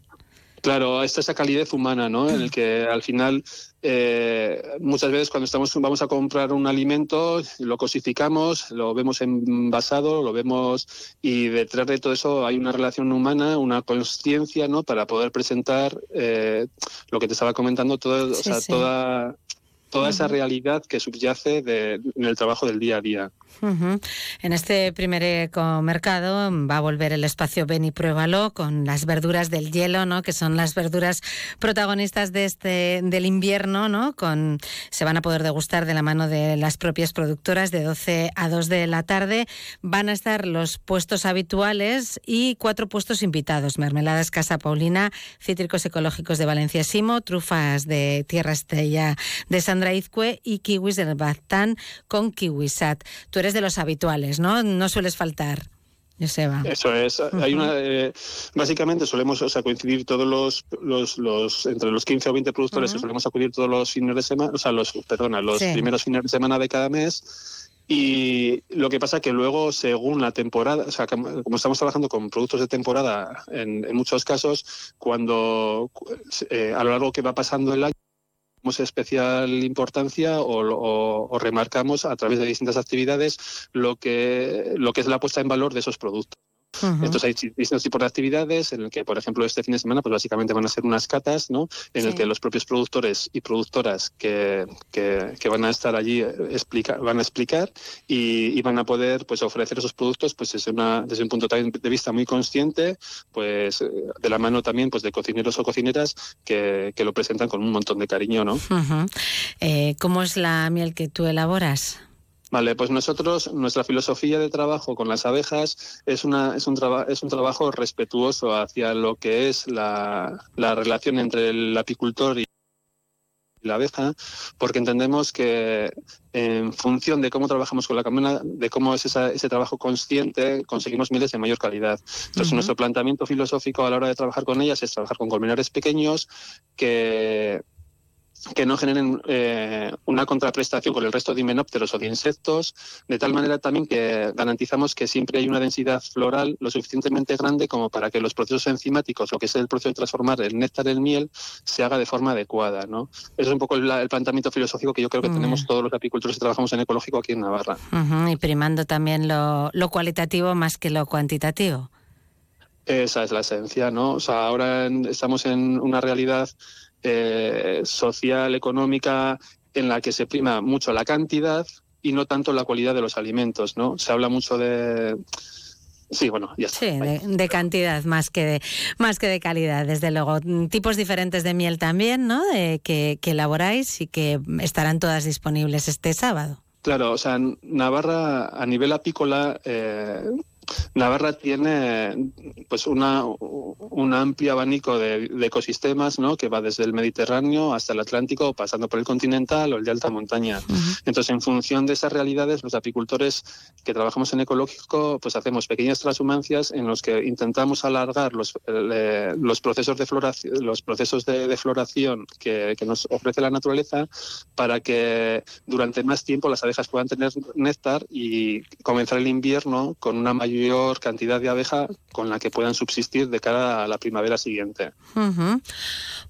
Claro, esta esa calidez humana, ¿no? En el que al final eh, muchas veces cuando estamos vamos a comprar un alimento lo cosificamos, lo vemos envasado, lo vemos y detrás de todo eso hay una relación humana, una conciencia, ¿no? Para poder presentar eh, lo que te estaba comentando, todo, o sea, toda toda esa realidad que subyace de, en el trabajo del día a día. En este primer ecomercado va a volver el espacio Ven y Pruébalo con las verduras del hielo, ¿no? que son las verduras protagonistas de este, del invierno. ¿no? Con, se van a poder degustar de la mano de las propias productoras de 12 a 2 de la tarde. Van a estar los puestos habituales y cuatro puestos invitados. Mermeladas Casa Paulina, cítricos ecológicos de Valencia Simo, trufas de Tierra Estrella de Sandra Izcue y kiwis del Baztán con kiwisat. Tú eres de los habituales, ¿no? No sueles faltar. Joseba. Eso es. Hay una, eh, básicamente solemos o sea, coincidir todos los, los, los, entre los 15 o 20 productores, solemos acudir todos los fines de semana, o sea, los, perdona, los primeros fines de semana de cada mes. Y lo que pasa es que luego, según la temporada, o sea, como estamos trabajando con productos de temporada, en, en muchos casos, cuando eh, a lo largo que va pasando el año, especial importancia o, remarcamos a través de distintas actividades lo que, lo que es la puesta en valor de esos productos. Entonces hay distintos tipos de actividades en el que, por ejemplo, este fin de semana, pues básicamente van a ser unas catas, ¿no? En el que los propios productores y productoras que, que, van a estar allí eh, explica, van a explicar y, van a poder pues ofrecer esos productos pues desde, una, desde un punto de vista muy consciente, pues eh, de la mano también pues de cocineros o cocineras que, que lo presentan con un montón de cariño, ¿no? Eh, ¿Cómo es la miel que tú elaboras? Vale, pues nosotros, nuestra filosofía de trabajo con las abejas es, una, es, un, es un trabajo respetuoso hacia lo que es la, la relación entre el apicultor y la abeja, porque entendemos que en función de cómo trabajamos con la camena, de cómo es ese trabajo consciente, conseguimos mieles de mayor calidad. Entonces, nuestro planteamiento filosófico a la hora de trabajar con ellas es trabajar con colmenares pequeños que que no generen eh, una contraprestación con el resto de himenópteros o de insectos, de tal manera también que garantizamos que siempre hay una densidad floral lo suficientemente grande como para que los procesos enzimáticos, lo que es el proceso de transformar el néctar en miel, se haga de forma adecuada. ¿no? Ese es un poco el, planteamiento filosófico que yo creo que tenemos todos los apicultores que trabajamos en ecológico aquí en Navarra. Y primando también lo, lo cualitativo más que lo cuantitativo. Esa es la esencia, ¿no? O sea, ahora estamos en una realidad eh, social, económica, en la que se prima mucho la cantidad y no tanto la calidad de los alimentos, ¿no? Se habla mucho de Sí, bueno, ya está. Sí, de, cantidad más que de, más que de calidad, desde luego. Tipos diferentes de miel también, ¿no? De, que, que elaboráis y que estarán todas disponibles este sábado. Claro, o sea, Navarra a nivel apícola eh, Navarra tiene pues una, un amplio abanico de, ecosistemas ¿no? que va desde el Mediterráneo hasta el Atlántico, pasando por el continental o el de alta montaña. Entonces, en función de esas realidades, los apicultores que trabajamos en ecológico, pues hacemos pequeñas transhumancias en los que intentamos alargar los, los procesos de floración, los procesos de, floración que, que nos ofrece la naturaleza para que durante más tiempo las abejas puedan tener néctar y comenzar el invierno con una mayor mayor cantidad de abeja con la que puedan subsistir de cara a la primavera siguiente.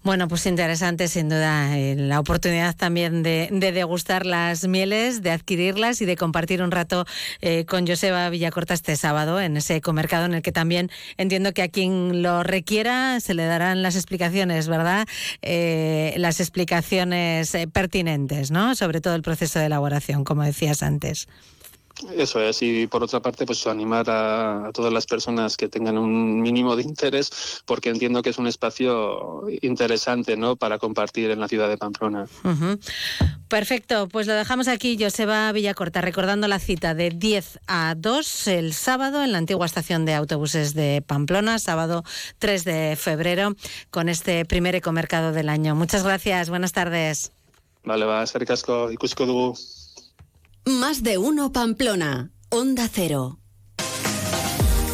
Bueno, pues interesante sin duda eh, la oportunidad también de, de degustar las mieles, de adquirirlas y de compartir un rato eh, con Joseba Villacorta este sábado en ese ecomercado en el que también entiendo que a quien lo requiera se le darán las explicaciones, ¿verdad? Eh, las explicaciones pertinentes, ¿no? Sobre todo el proceso de elaboración, como decías antes. Eso es, y por otra parte, pues animar a, a todas las personas que tengan un mínimo de interés, porque entiendo que es un espacio interesante, ¿no? Para compartir en la ciudad de Pamplona. Perfecto, pues lo dejamos aquí, Joseba Villacorta, recordando la cita de 10 a 2 el sábado en la antigua estación de autobuses de Pamplona, sábado 3 de febrero, con este primer ecomercado del año. Muchas gracias, buenas tardes. Vale, va, ser casco, ikusko dugu. Más de uno Pamplona. Onda Cero.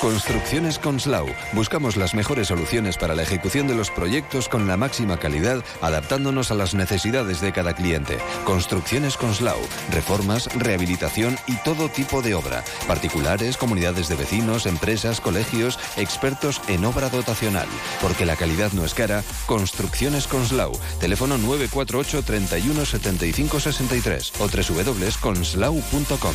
Construcciones Conslau. Buscamos las mejores soluciones para la ejecución de los proyectos con la máxima calidad, adaptándonos a las necesidades de cada cliente. Construcciones Conslau. Reformas, rehabilitación y todo tipo de obra. Particulares, comunidades de vecinos, empresas, colegios, expertos en obra dotacional. Porque la calidad no es cara. Construcciones Conslau. Teléfono 948 31 75 63 o www.conslau.com.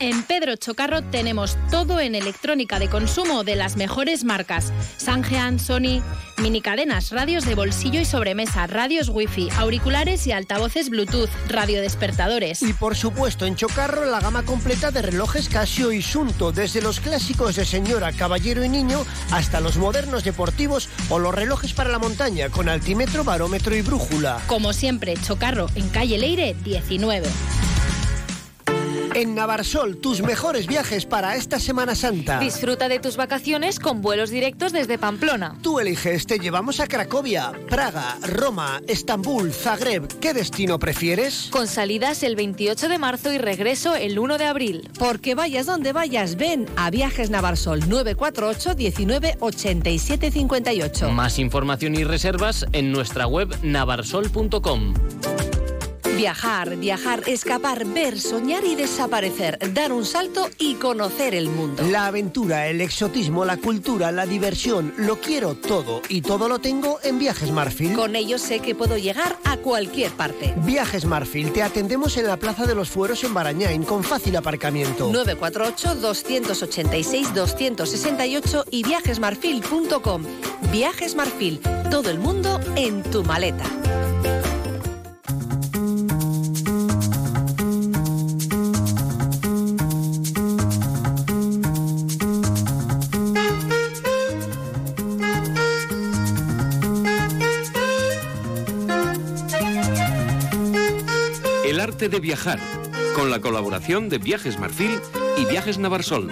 En Pedro Chocarro tenemos todo en electrónica de consumo de las mejores marcas. Sangean, Sony, minicadenas, radios de bolsillo y sobremesa, radios wifi, auriculares y altavoces Bluetooth, radiodespertadores. Y por supuesto, en Chocarro la gama completa de relojes Casio y Sunto, desde los clásicos de señora, caballero y niño hasta los modernos deportivos o los relojes para la montaña con altímetro, barómetro y brújula. Como siempre, Chocarro en calle Leire 19. En Navarsol, tus mejores viajes para esta Semana Santa. Disfruta de tus vacaciones con vuelos directos desde Pamplona. Tú eliges, te llevamos a Cracovia, Praga, Roma, Estambul, Zagreb. ¿Qué destino prefieres? Con salidas el 28 de marzo y regreso el 1 de abril. Porque vayas donde vayas, ven a Viajes Navarsol 948 19 87 58. Más información y reservas en nuestra web navarsol.com. Viajar, viajar, escapar, ver, soñar y desaparecer, dar un salto y conocer el mundo. La aventura, el exotismo, la cultura, la diversión, lo quiero todo y todo lo tengo en Viajes Marfil. Con ello sé que puedo llegar a cualquier parte. Viajes Marfil, te atendemos en la Plaza de los Fueros en Barañáin con fácil aparcamiento. 948-286-268 y viajesmarfil.com. Viajes Marfil, todo el mundo en tu maleta. Arte de viajar, con la colaboración de Viajes Marfil y Viajes Navarsol.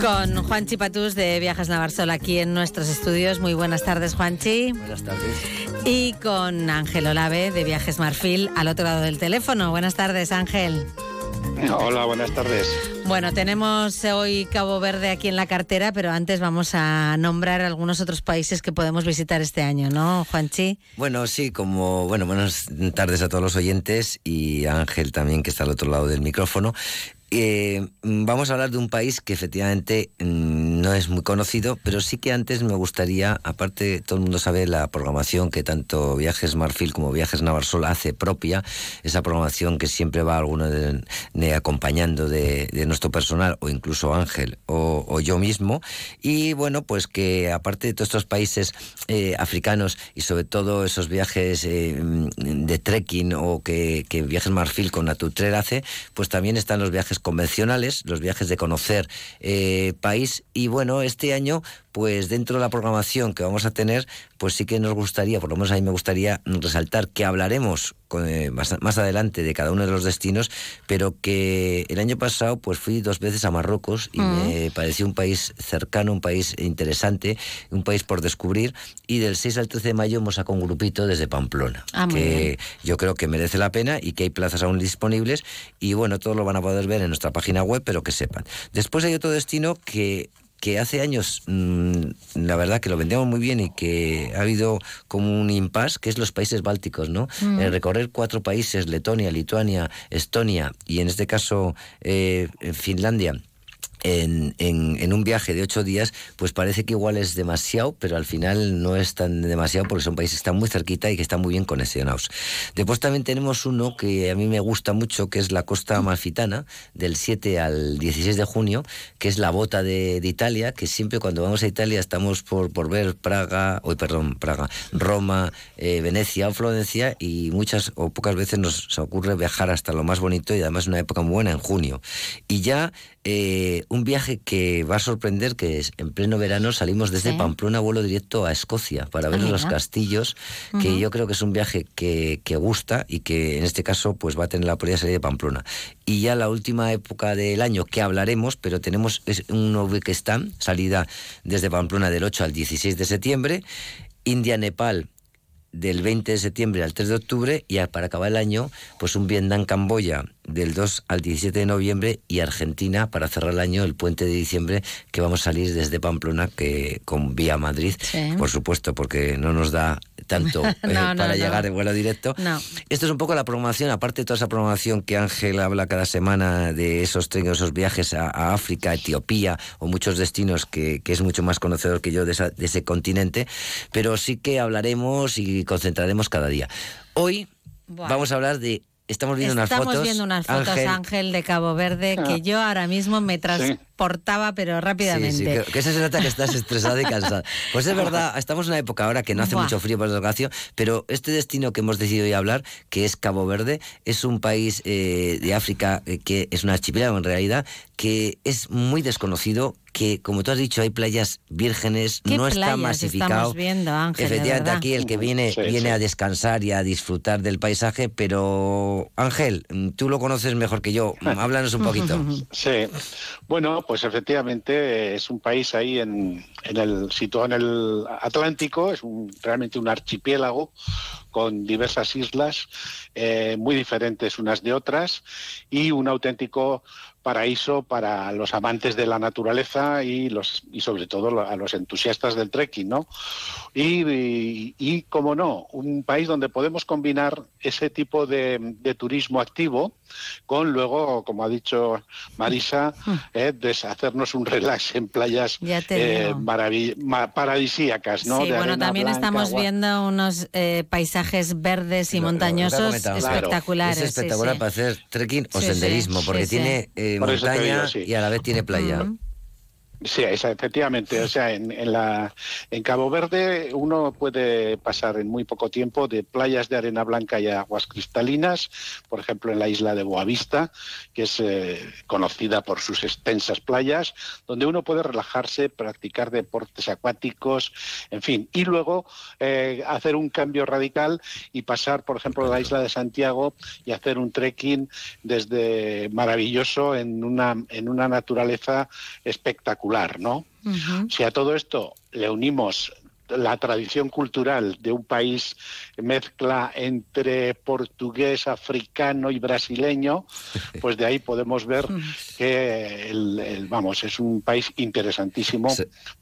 Con Juanchi Patús de Viajes Navarsol aquí en nuestros estudios. Muy buenas tardes, Juanchi. Buenas tardes. Y con Ángel Olave de Viajes Marfil al otro lado del teléfono. Buenas tardes, Ángel. Hola, buenas tardes. Bueno, tenemos hoy Cabo Verde aquí en la cartera, pero antes vamos a nombrar algunos otros países que podemos visitar este año, ¿no, Juanchi? Bueno, sí, como bueno, buenas tardes a todos los oyentes y a Ángel también que está al otro lado del micrófono. Eh, vamos a hablar de un país que efectivamente mm, no es muy conocido, pero sí que antes me gustaría, aparte todo el mundo sabe la programación que tanto Viajes Marfil como Viajes Navarsol hace propia, esa programación que siempre va alguno de, acompañando de, nuestro personal o incluso Ángel o, yo mismo. Y bueno, pues que aparte de todos estos países eh, africanos y sobre todo esos viajes eh, de trekking o que, que Viajes Marfil con Natutrer hace, pues también están los viajes convencionales, los viajes de conocer eh, país. Y bueno, este año, pues dentro de la programación que vamos a tener, pues sí que nos gustaría, por lo menos a mí me gustaría resaltar que hablaremos eh, más, adelante de cada uno de los destinos, pero que el año pasado pues fui dos veces a Marruecos y me pareció un país cercano, un país interesante, un país por descubrir. Y del 6 al 13 de mayo hemos sacado un grupito desde Pamplona, ah, que yo creo que merece la pena y que hay plazas aún disponibles. Y bueno, todos lo van a poder ver en nuestra página web, pero que sepan. Después hay otro destino que que hace años, mm, la verdad que lo vendíamos muy bien y que ha habido como un impasse, que es los países bálticos, ¿no? Mm. recorrer cuatro países, Letonia, Lituania, Estonia y en este caso eh, Finlandia en, en, un viaje de ocho días, pues parece que igual es demasiado, pero al final no es tan demasiado porque son países que están muy cerquita y que están muy bien conexionados. Después también tenemos uno que a mí me gusta mucho, que es la costa malfitana, del 7 al 16 de junio, que es la bota de, Italia, que siempre cuando vamos a Italia estamos por, por ver Praga, hoy perdón, Praga, Roma, eh, Venecia o Florencia y muchas o pocas veces nos ocurre viajar hasta lo más bonito y además una época muy buena en junio. Y ya eh, un viaje que va a sorprender, que es en pleno verano salimos desde Pamplona, vuelo directo a Escocia para ver ah, los castillos, que yo creo que es un viaje que, gusta y que en este caso pues va a tener la prioridad salir de Pamplona. Y ya la última época del año que hablaremos, pero tenemos es un Uzbekistán, salida desde Pamplona del 8 al 16 de septiembre, India-Nepal del 20 de septiembre al 3 de octubre y para acabar el año, pues un Vietnam-Camboya del 2 al 17 de noviembre y Argentina para cerrar el año, el puente de diciembre, que vamos a salir desde Pamplona que con vía Madrid, por supuesto, porque no nos da tanto eh, para llegar de vuelo directo. Esto es un poco la programación, aparte de toda esa programación que Ángel habla cada semana de esos trenes, esos viajes a, África, Etiopía o muchos destinos que, es mucho más conocedor que yo de, de ese continente, pero sí que hablaremos y concentraremos cada día. Hoy vamos a hablar de Estamos viendo unas fotos. Estamos viendo unas fotos, Ángel, de Cabo Verde, que ah. yo ahora mismo me transportaba, pero rápidamente. Sí, que, eso se nota que estás estresada y cansada. Pues es verdad, estamos en una época ahora que no hace mucho frío por desgracia, pero este destino que hemos decidido hoy hablar, que es Cabo Verde, es un país eh, de África eh, que es un archipiélago en realidad, que es muy desconocido, que, como tú has dicho, hay playas vírgenes, no está masificado. Viendo, Ángel, Efectivamente, aquí el que viene viene a descansar y a disfrutar del paisaje, pero Ángel, tú lo conoces mejor que yo, háblanos un poquito. Sí, bueno, pues efectivamente es un país ahí en, en el situado en el Atlántico, es un, realmente un archipiélago con diversas islas eh, muy diferentes unas de otras y un auténtico paraíso para los amantes de la naturaleza y los y sobre todo a los entusiastas del trekking, ¿no? Y, y, como no, un país donde podemos combinar ese tipo de, turismo activo con luego, como ha dicho Marisa, mm. eh, hacernos un relax en playas eh, paradisíacas, ¿no? Sí, bueno, también estamos viendo unos eh, paisajes verdes y montañosos espectaculares. Es espectacular para hacer trekking o senderismo, porque tiene montaña y a la vez tiene playa. Sí, efectivamente. O sea, en, la, en Cabo Verde uno puede pasar en muy poco tiempo de playas de arena blanca y aguas cristalinas, por ejemplo en la isla de Boavista, que es eh, conocida por sus extensas playas, donde uno puede relajarse, practicar deportes acuáticos, en fin, y luego eh, hacer un cambio radical y pasar, por ejemplo, a la isla de Santiago y hacer un trekking desde maravilloso en una, en una naturaleza espectacular ¿no? Si a todo esto le unimos la tradición cultural de un país mezcla entre portugués, africano y brasileño, pues de ahí podemos ver que el, vamos es un país interesantísimo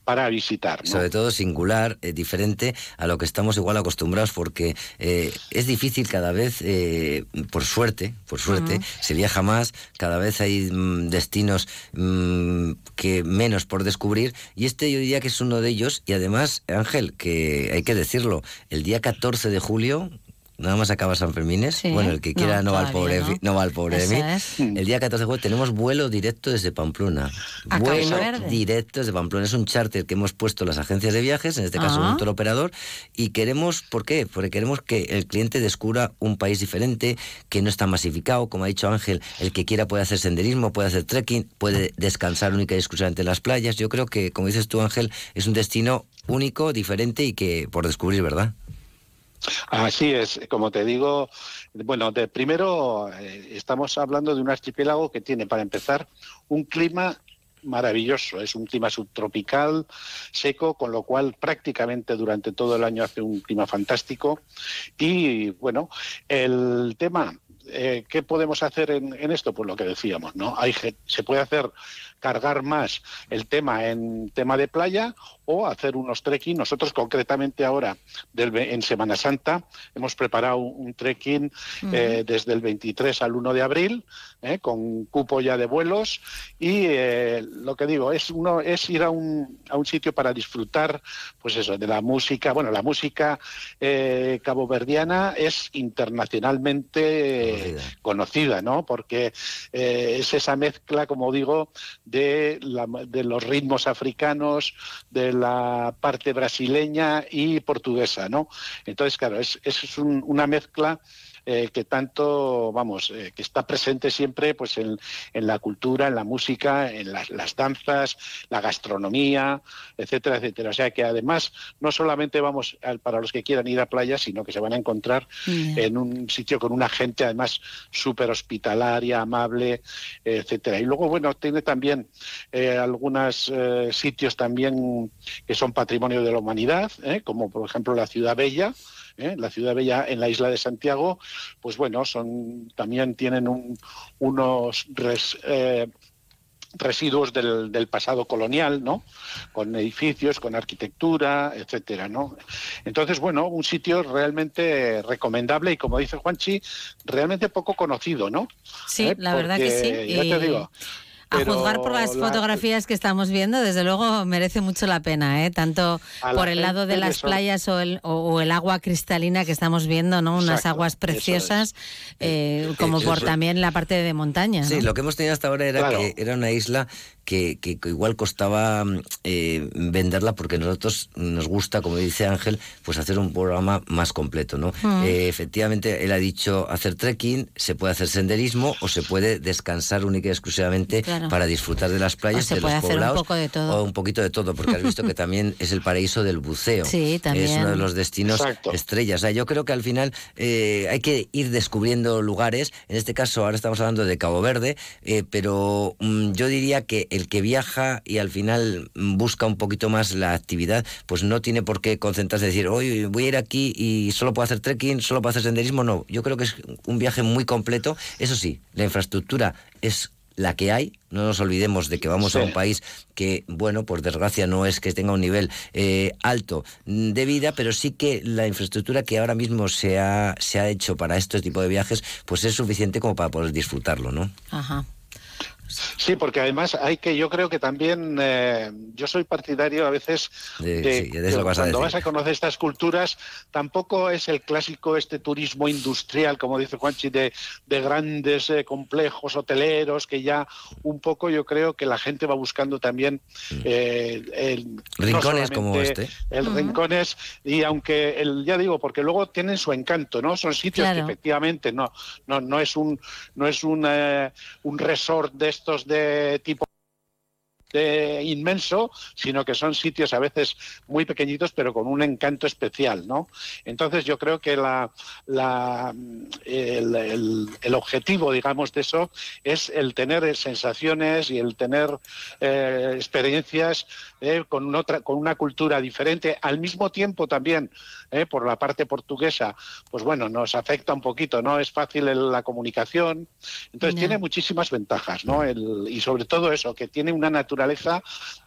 para visitar. Sobre todo singular, eh, diferente a lo que estamos igual acostumbrados, porque eh, es difícil cada vez, eh, por suerte, por suerte, se viaja más, cada vez hay mm, destinos mm, que menos por descubrir, y este yo diría que es uno de ellos, y además, Ángel, que hay que decirlo, el día 14 de julio, Nada más acaba San Fermín. Bueno, el que quiera no, va al pobre, no. va al pobre de mí. El día 14 de julio tenemos vuelo directo desde Pamplona. vuelo directo desde Pamplona. Es un charter que hemos puesto las agencias de viajes, en este caso un tour operador, y queremos, ¿por qué? Porque queremos que el cliente descubra un país diferente, que no está masificado, como ha dicho Ángel, el que quiera puede hacer senderismo, puede hacer trekking, puede descansar única y exclusivamente en las playas. Yo creo que, como dices tú, Ángel, es un destino único, diferente y que por descubrir, ¿verdad? Así es, como te digo, bueno, de primero eh, estamos hablando de un archipiélago que tiene, para empezar, un clima maravilloso. Es un clima subtropical, seco, con lo cual prácticamente durante todo el año hace un clima fantástico. Y bueno, el tema eh, ¿qué podemos hacer en, esto? Pues lo que decíamos, ¿no? Hay, se puede hacer cargar más el tema en tema de playa o hacer unos trekking. Nosotros concretamente ahora, en Semana Santa, hemos preparado un, trekking eh, desde el 23 al 1 de abril, eh, con cupo ya de vuelos. Y eh, lo que digo, es, uno, es ir a un, a un sitio para disfrutar, pues eso, de la música. Bueno, la música caboverdiana es internacionalmente conocida, ¿no? Porque es esa mezcla, como digo, de, de los ritmos africanos, de la parte brasileña y portuguesa, ¿no? Entonces, claro, es, es una mezcla eh, que tanto, vamos, eh, que está presente siempre pues en, la cultura, en la música, en las, danzas, la gastronomía, etcétera, etcétera. O sea que además no solamente vamos para los que quieran ir a playa, sino que se van a encontrar en un sitio con una gente además súper hospitalaria, amable, etcétera. Y luego, bueno, tiene también eh, algunos sitios también que son patrimonio de la humanidad, como por ejemplo la Ciudad Bella, ¿eh? la ciudad bella en la isla de Santiago, pues bueno, son también tienen unos eh, residuos del, pasado colonial, ¿no? Con edificios, con arquitectura, etcétera, ¿no? Entonces, bueno, un sitio realmente recomendable y como dice Juanchi, realmente poco conocido, ¿no? Sí, ¿Eh? la verdad que sí. Ya te digo, a juzgar por las fotografías que estamos viendo, desde luego merece mucho la pena, ¿eh? tanto por el lado de las playas o el, o, el, agua cristalina que estamos viendo, ¿no? unas aguas preciosas, eh, como por también la parte de montaña. Sí, lo que hemos tenido hasta ahora era que era una isla que, que, igual costaba eh, venderla porque nosotros nos gusta, como dice Ángel, pues hacer un programa más completo, ¿no? Mm. Eh, efectivamente, él ha dicho hacer trekking, se puede hacer senderismo o se puede descansar única y exclusivamente para disfrutar de las playas, de los poblados. Un poco de todo. O un poquito de todo, porque has visto que también es el paraíso del buceo. Sí, también. Es uno de los destinos estrellas. O sea, yo creo que al final eh, hay que ir descubriendo lugares. En este caso, ahora estamos hablando de Cabo Verde, pero mm, yo diría que el que viaja y al final busca un poquito más la actividad, pues no tiene por qué concentrarse y decir, hoy voy a ir aquí y solo puedo hacer trekking, solo puedo hacer senderismo. No, yo creo que es un viaje muy completo. Eso sí, la infraestructura es la que hay. No nos olvidemos de que vamos a un país que, bueno, por desgracia no es que tenga un nivel eh, alto de vida, pero sí que la infraestructura que ahora mismo se ha, se ha hecho para este tipo de viajes, pues es suficiente como para poder disfrutarlo, ¿no? Ajá. Sí, porque además hay que, yo creo que también, eh, yo soy partidario a veces de, cuando vas a conocer estas culturas, tampoco es el clásico este turismo industrial, como dice Juanchi, de, de grandes eh, complejos hoteleros, que ya un poco yo creo que la gente va buscando también mm. eh, el, rincones como este. El rincones, y aunque, el, ya digo, porque luego tienen su encanto, ¿no? Son sitios que efectivamente no, no, no es un, no es un, un resort de estos de tipo inmenso, sino que son sitios a veces muy pequeñitos, pero con un encanto especial, ¿no? Entonces yo creo que la, la, el, el- el objetivo, digamos, de eso es el tener sensaciones y el tener eh, experiencias eh, con, otra, con una cultura diferente. Al mismo tiempo también, eh, por la parte portuguesa, pues bueno, nos afecta un poquito, ¿no? Es fácil el- la comunicación. Entonces tiene muchísimas ventajas, ¿no? Y sobre todo eso, que tiene una naturaleza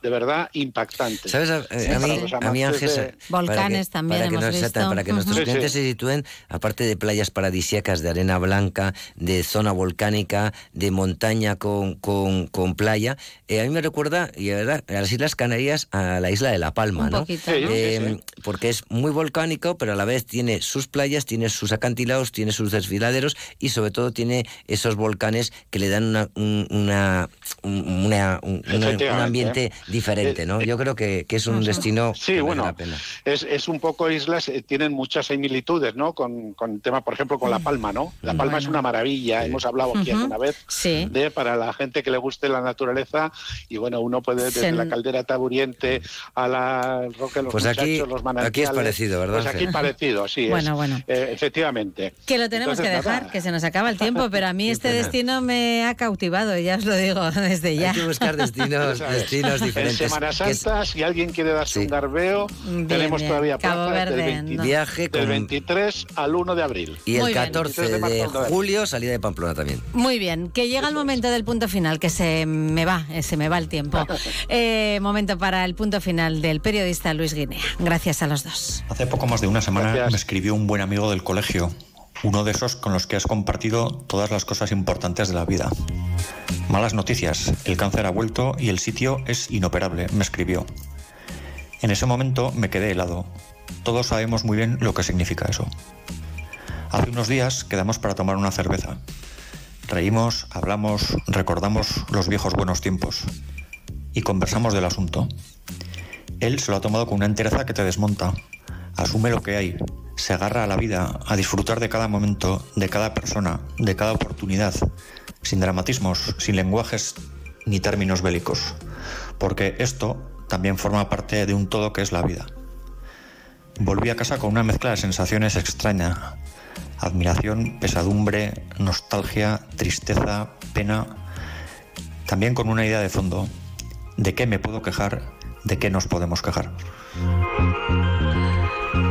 de verdad impactante. ¿Sabes? A, ¿Eh? a mí, a mí Ángel, de- para que- Volcanes también para que hemos nos- exacta- visto. Para que nuestros. Sí, clientes sí. se sitúen, aparte de playas paradisíacas de arena blanca, de zona volcánica, de montaña con, con, con playa, eh, a mí me recuerda, y verdad, a las Islas Canarias, a la isla de La Palma, Un ¿no? poquito, Sí, ¿no? Eh, Porque es muy volcánico, pero a la vez tiene sus playas, tiene sus acantilados, tiene sus desfiladeros y sobre todo tiene esos volcanes que le dan una, un, una, un- una- un- una- un ambiente diferente, ¿no? Yo creo que, que es un destino Sí, que bueno, la pena. es, es un poco islas, eh, tienen muchas similitudes, ¿no? Con, con el tema, por ejemplo, con La Palma, ¿no? La Palma es una maravilla, hemos hablado aquí alguna vez Sí. de para la gente que le guste la naturaleza y bueno, uno puede desde la caldera taburiente a la roca de los Pues muchachos, aquí- los manantiales. aquí es parecido, ¿verdad, Pues aquí Ángel? parecido, sí. es, Bueno, bueno. eh, efectivamente. Que lo tenemos Entonces, que dejar, nada. que se nos acaba el tiempo, pero a mí este destino me ha cautivado, ya os lo digo desde ya. Hay que buscar destinos, ¿Sabes? destinos diferentes. En Semana Santa, si alguien quiere darse un garbeo, Bien, tenemos bien. todavía Verde, del, 20 no. Viaje del con- 23 al 1 de abril. y el Muy bien. 14 23 de julio salida de Pamplona también. Muy bien, que llega el momento del punto final, que se me va, eh, se me va el tiempo. Eh, momento para el punto final del periodista Luis Guinea. Gracias a los dos. Hace poco más de una semana me escribió un buen amigo del colegio, uno de esos con los que has compartido todas las cosas importantes de la vida. Malas noticias, el cáncer ha vuelto y el sitio es inoperable, me escribió. En ese momento me quedé helado. Todos sabemos muy bien lo que significa eso. Hace unos días quedamos para tomar una cerveza. Reímos, hablamos, recordamos los viejos buenos tiempos y conversamos del asunto. Él se lo ha tomado con una entereza que te desmonta. Asume lo que hay, se agarra a la vida, a disfrutar de cada momento, de cada persona, de cada oportunidad, sin dramatismos, sin lenguajes ni términos bélicos, porque esto también forma parte de un todo que es la vida. Volví a casa con una mezcla de sensaciones extraña, admiración, pesadumbre, nostalgia, tristeza, pena, también con una idea de fondo, de qué me puedo quejar, de qué nos podemos quejar.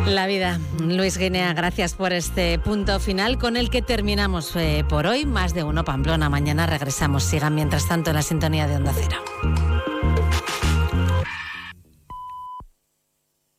La vida. Luis Guinea, gracias por este punto final con el que terminamos eh, por hoy. Más de uno Pamplona. Mañana regresamos. Sigan mientras tanto en la sintonía de Onda Cero.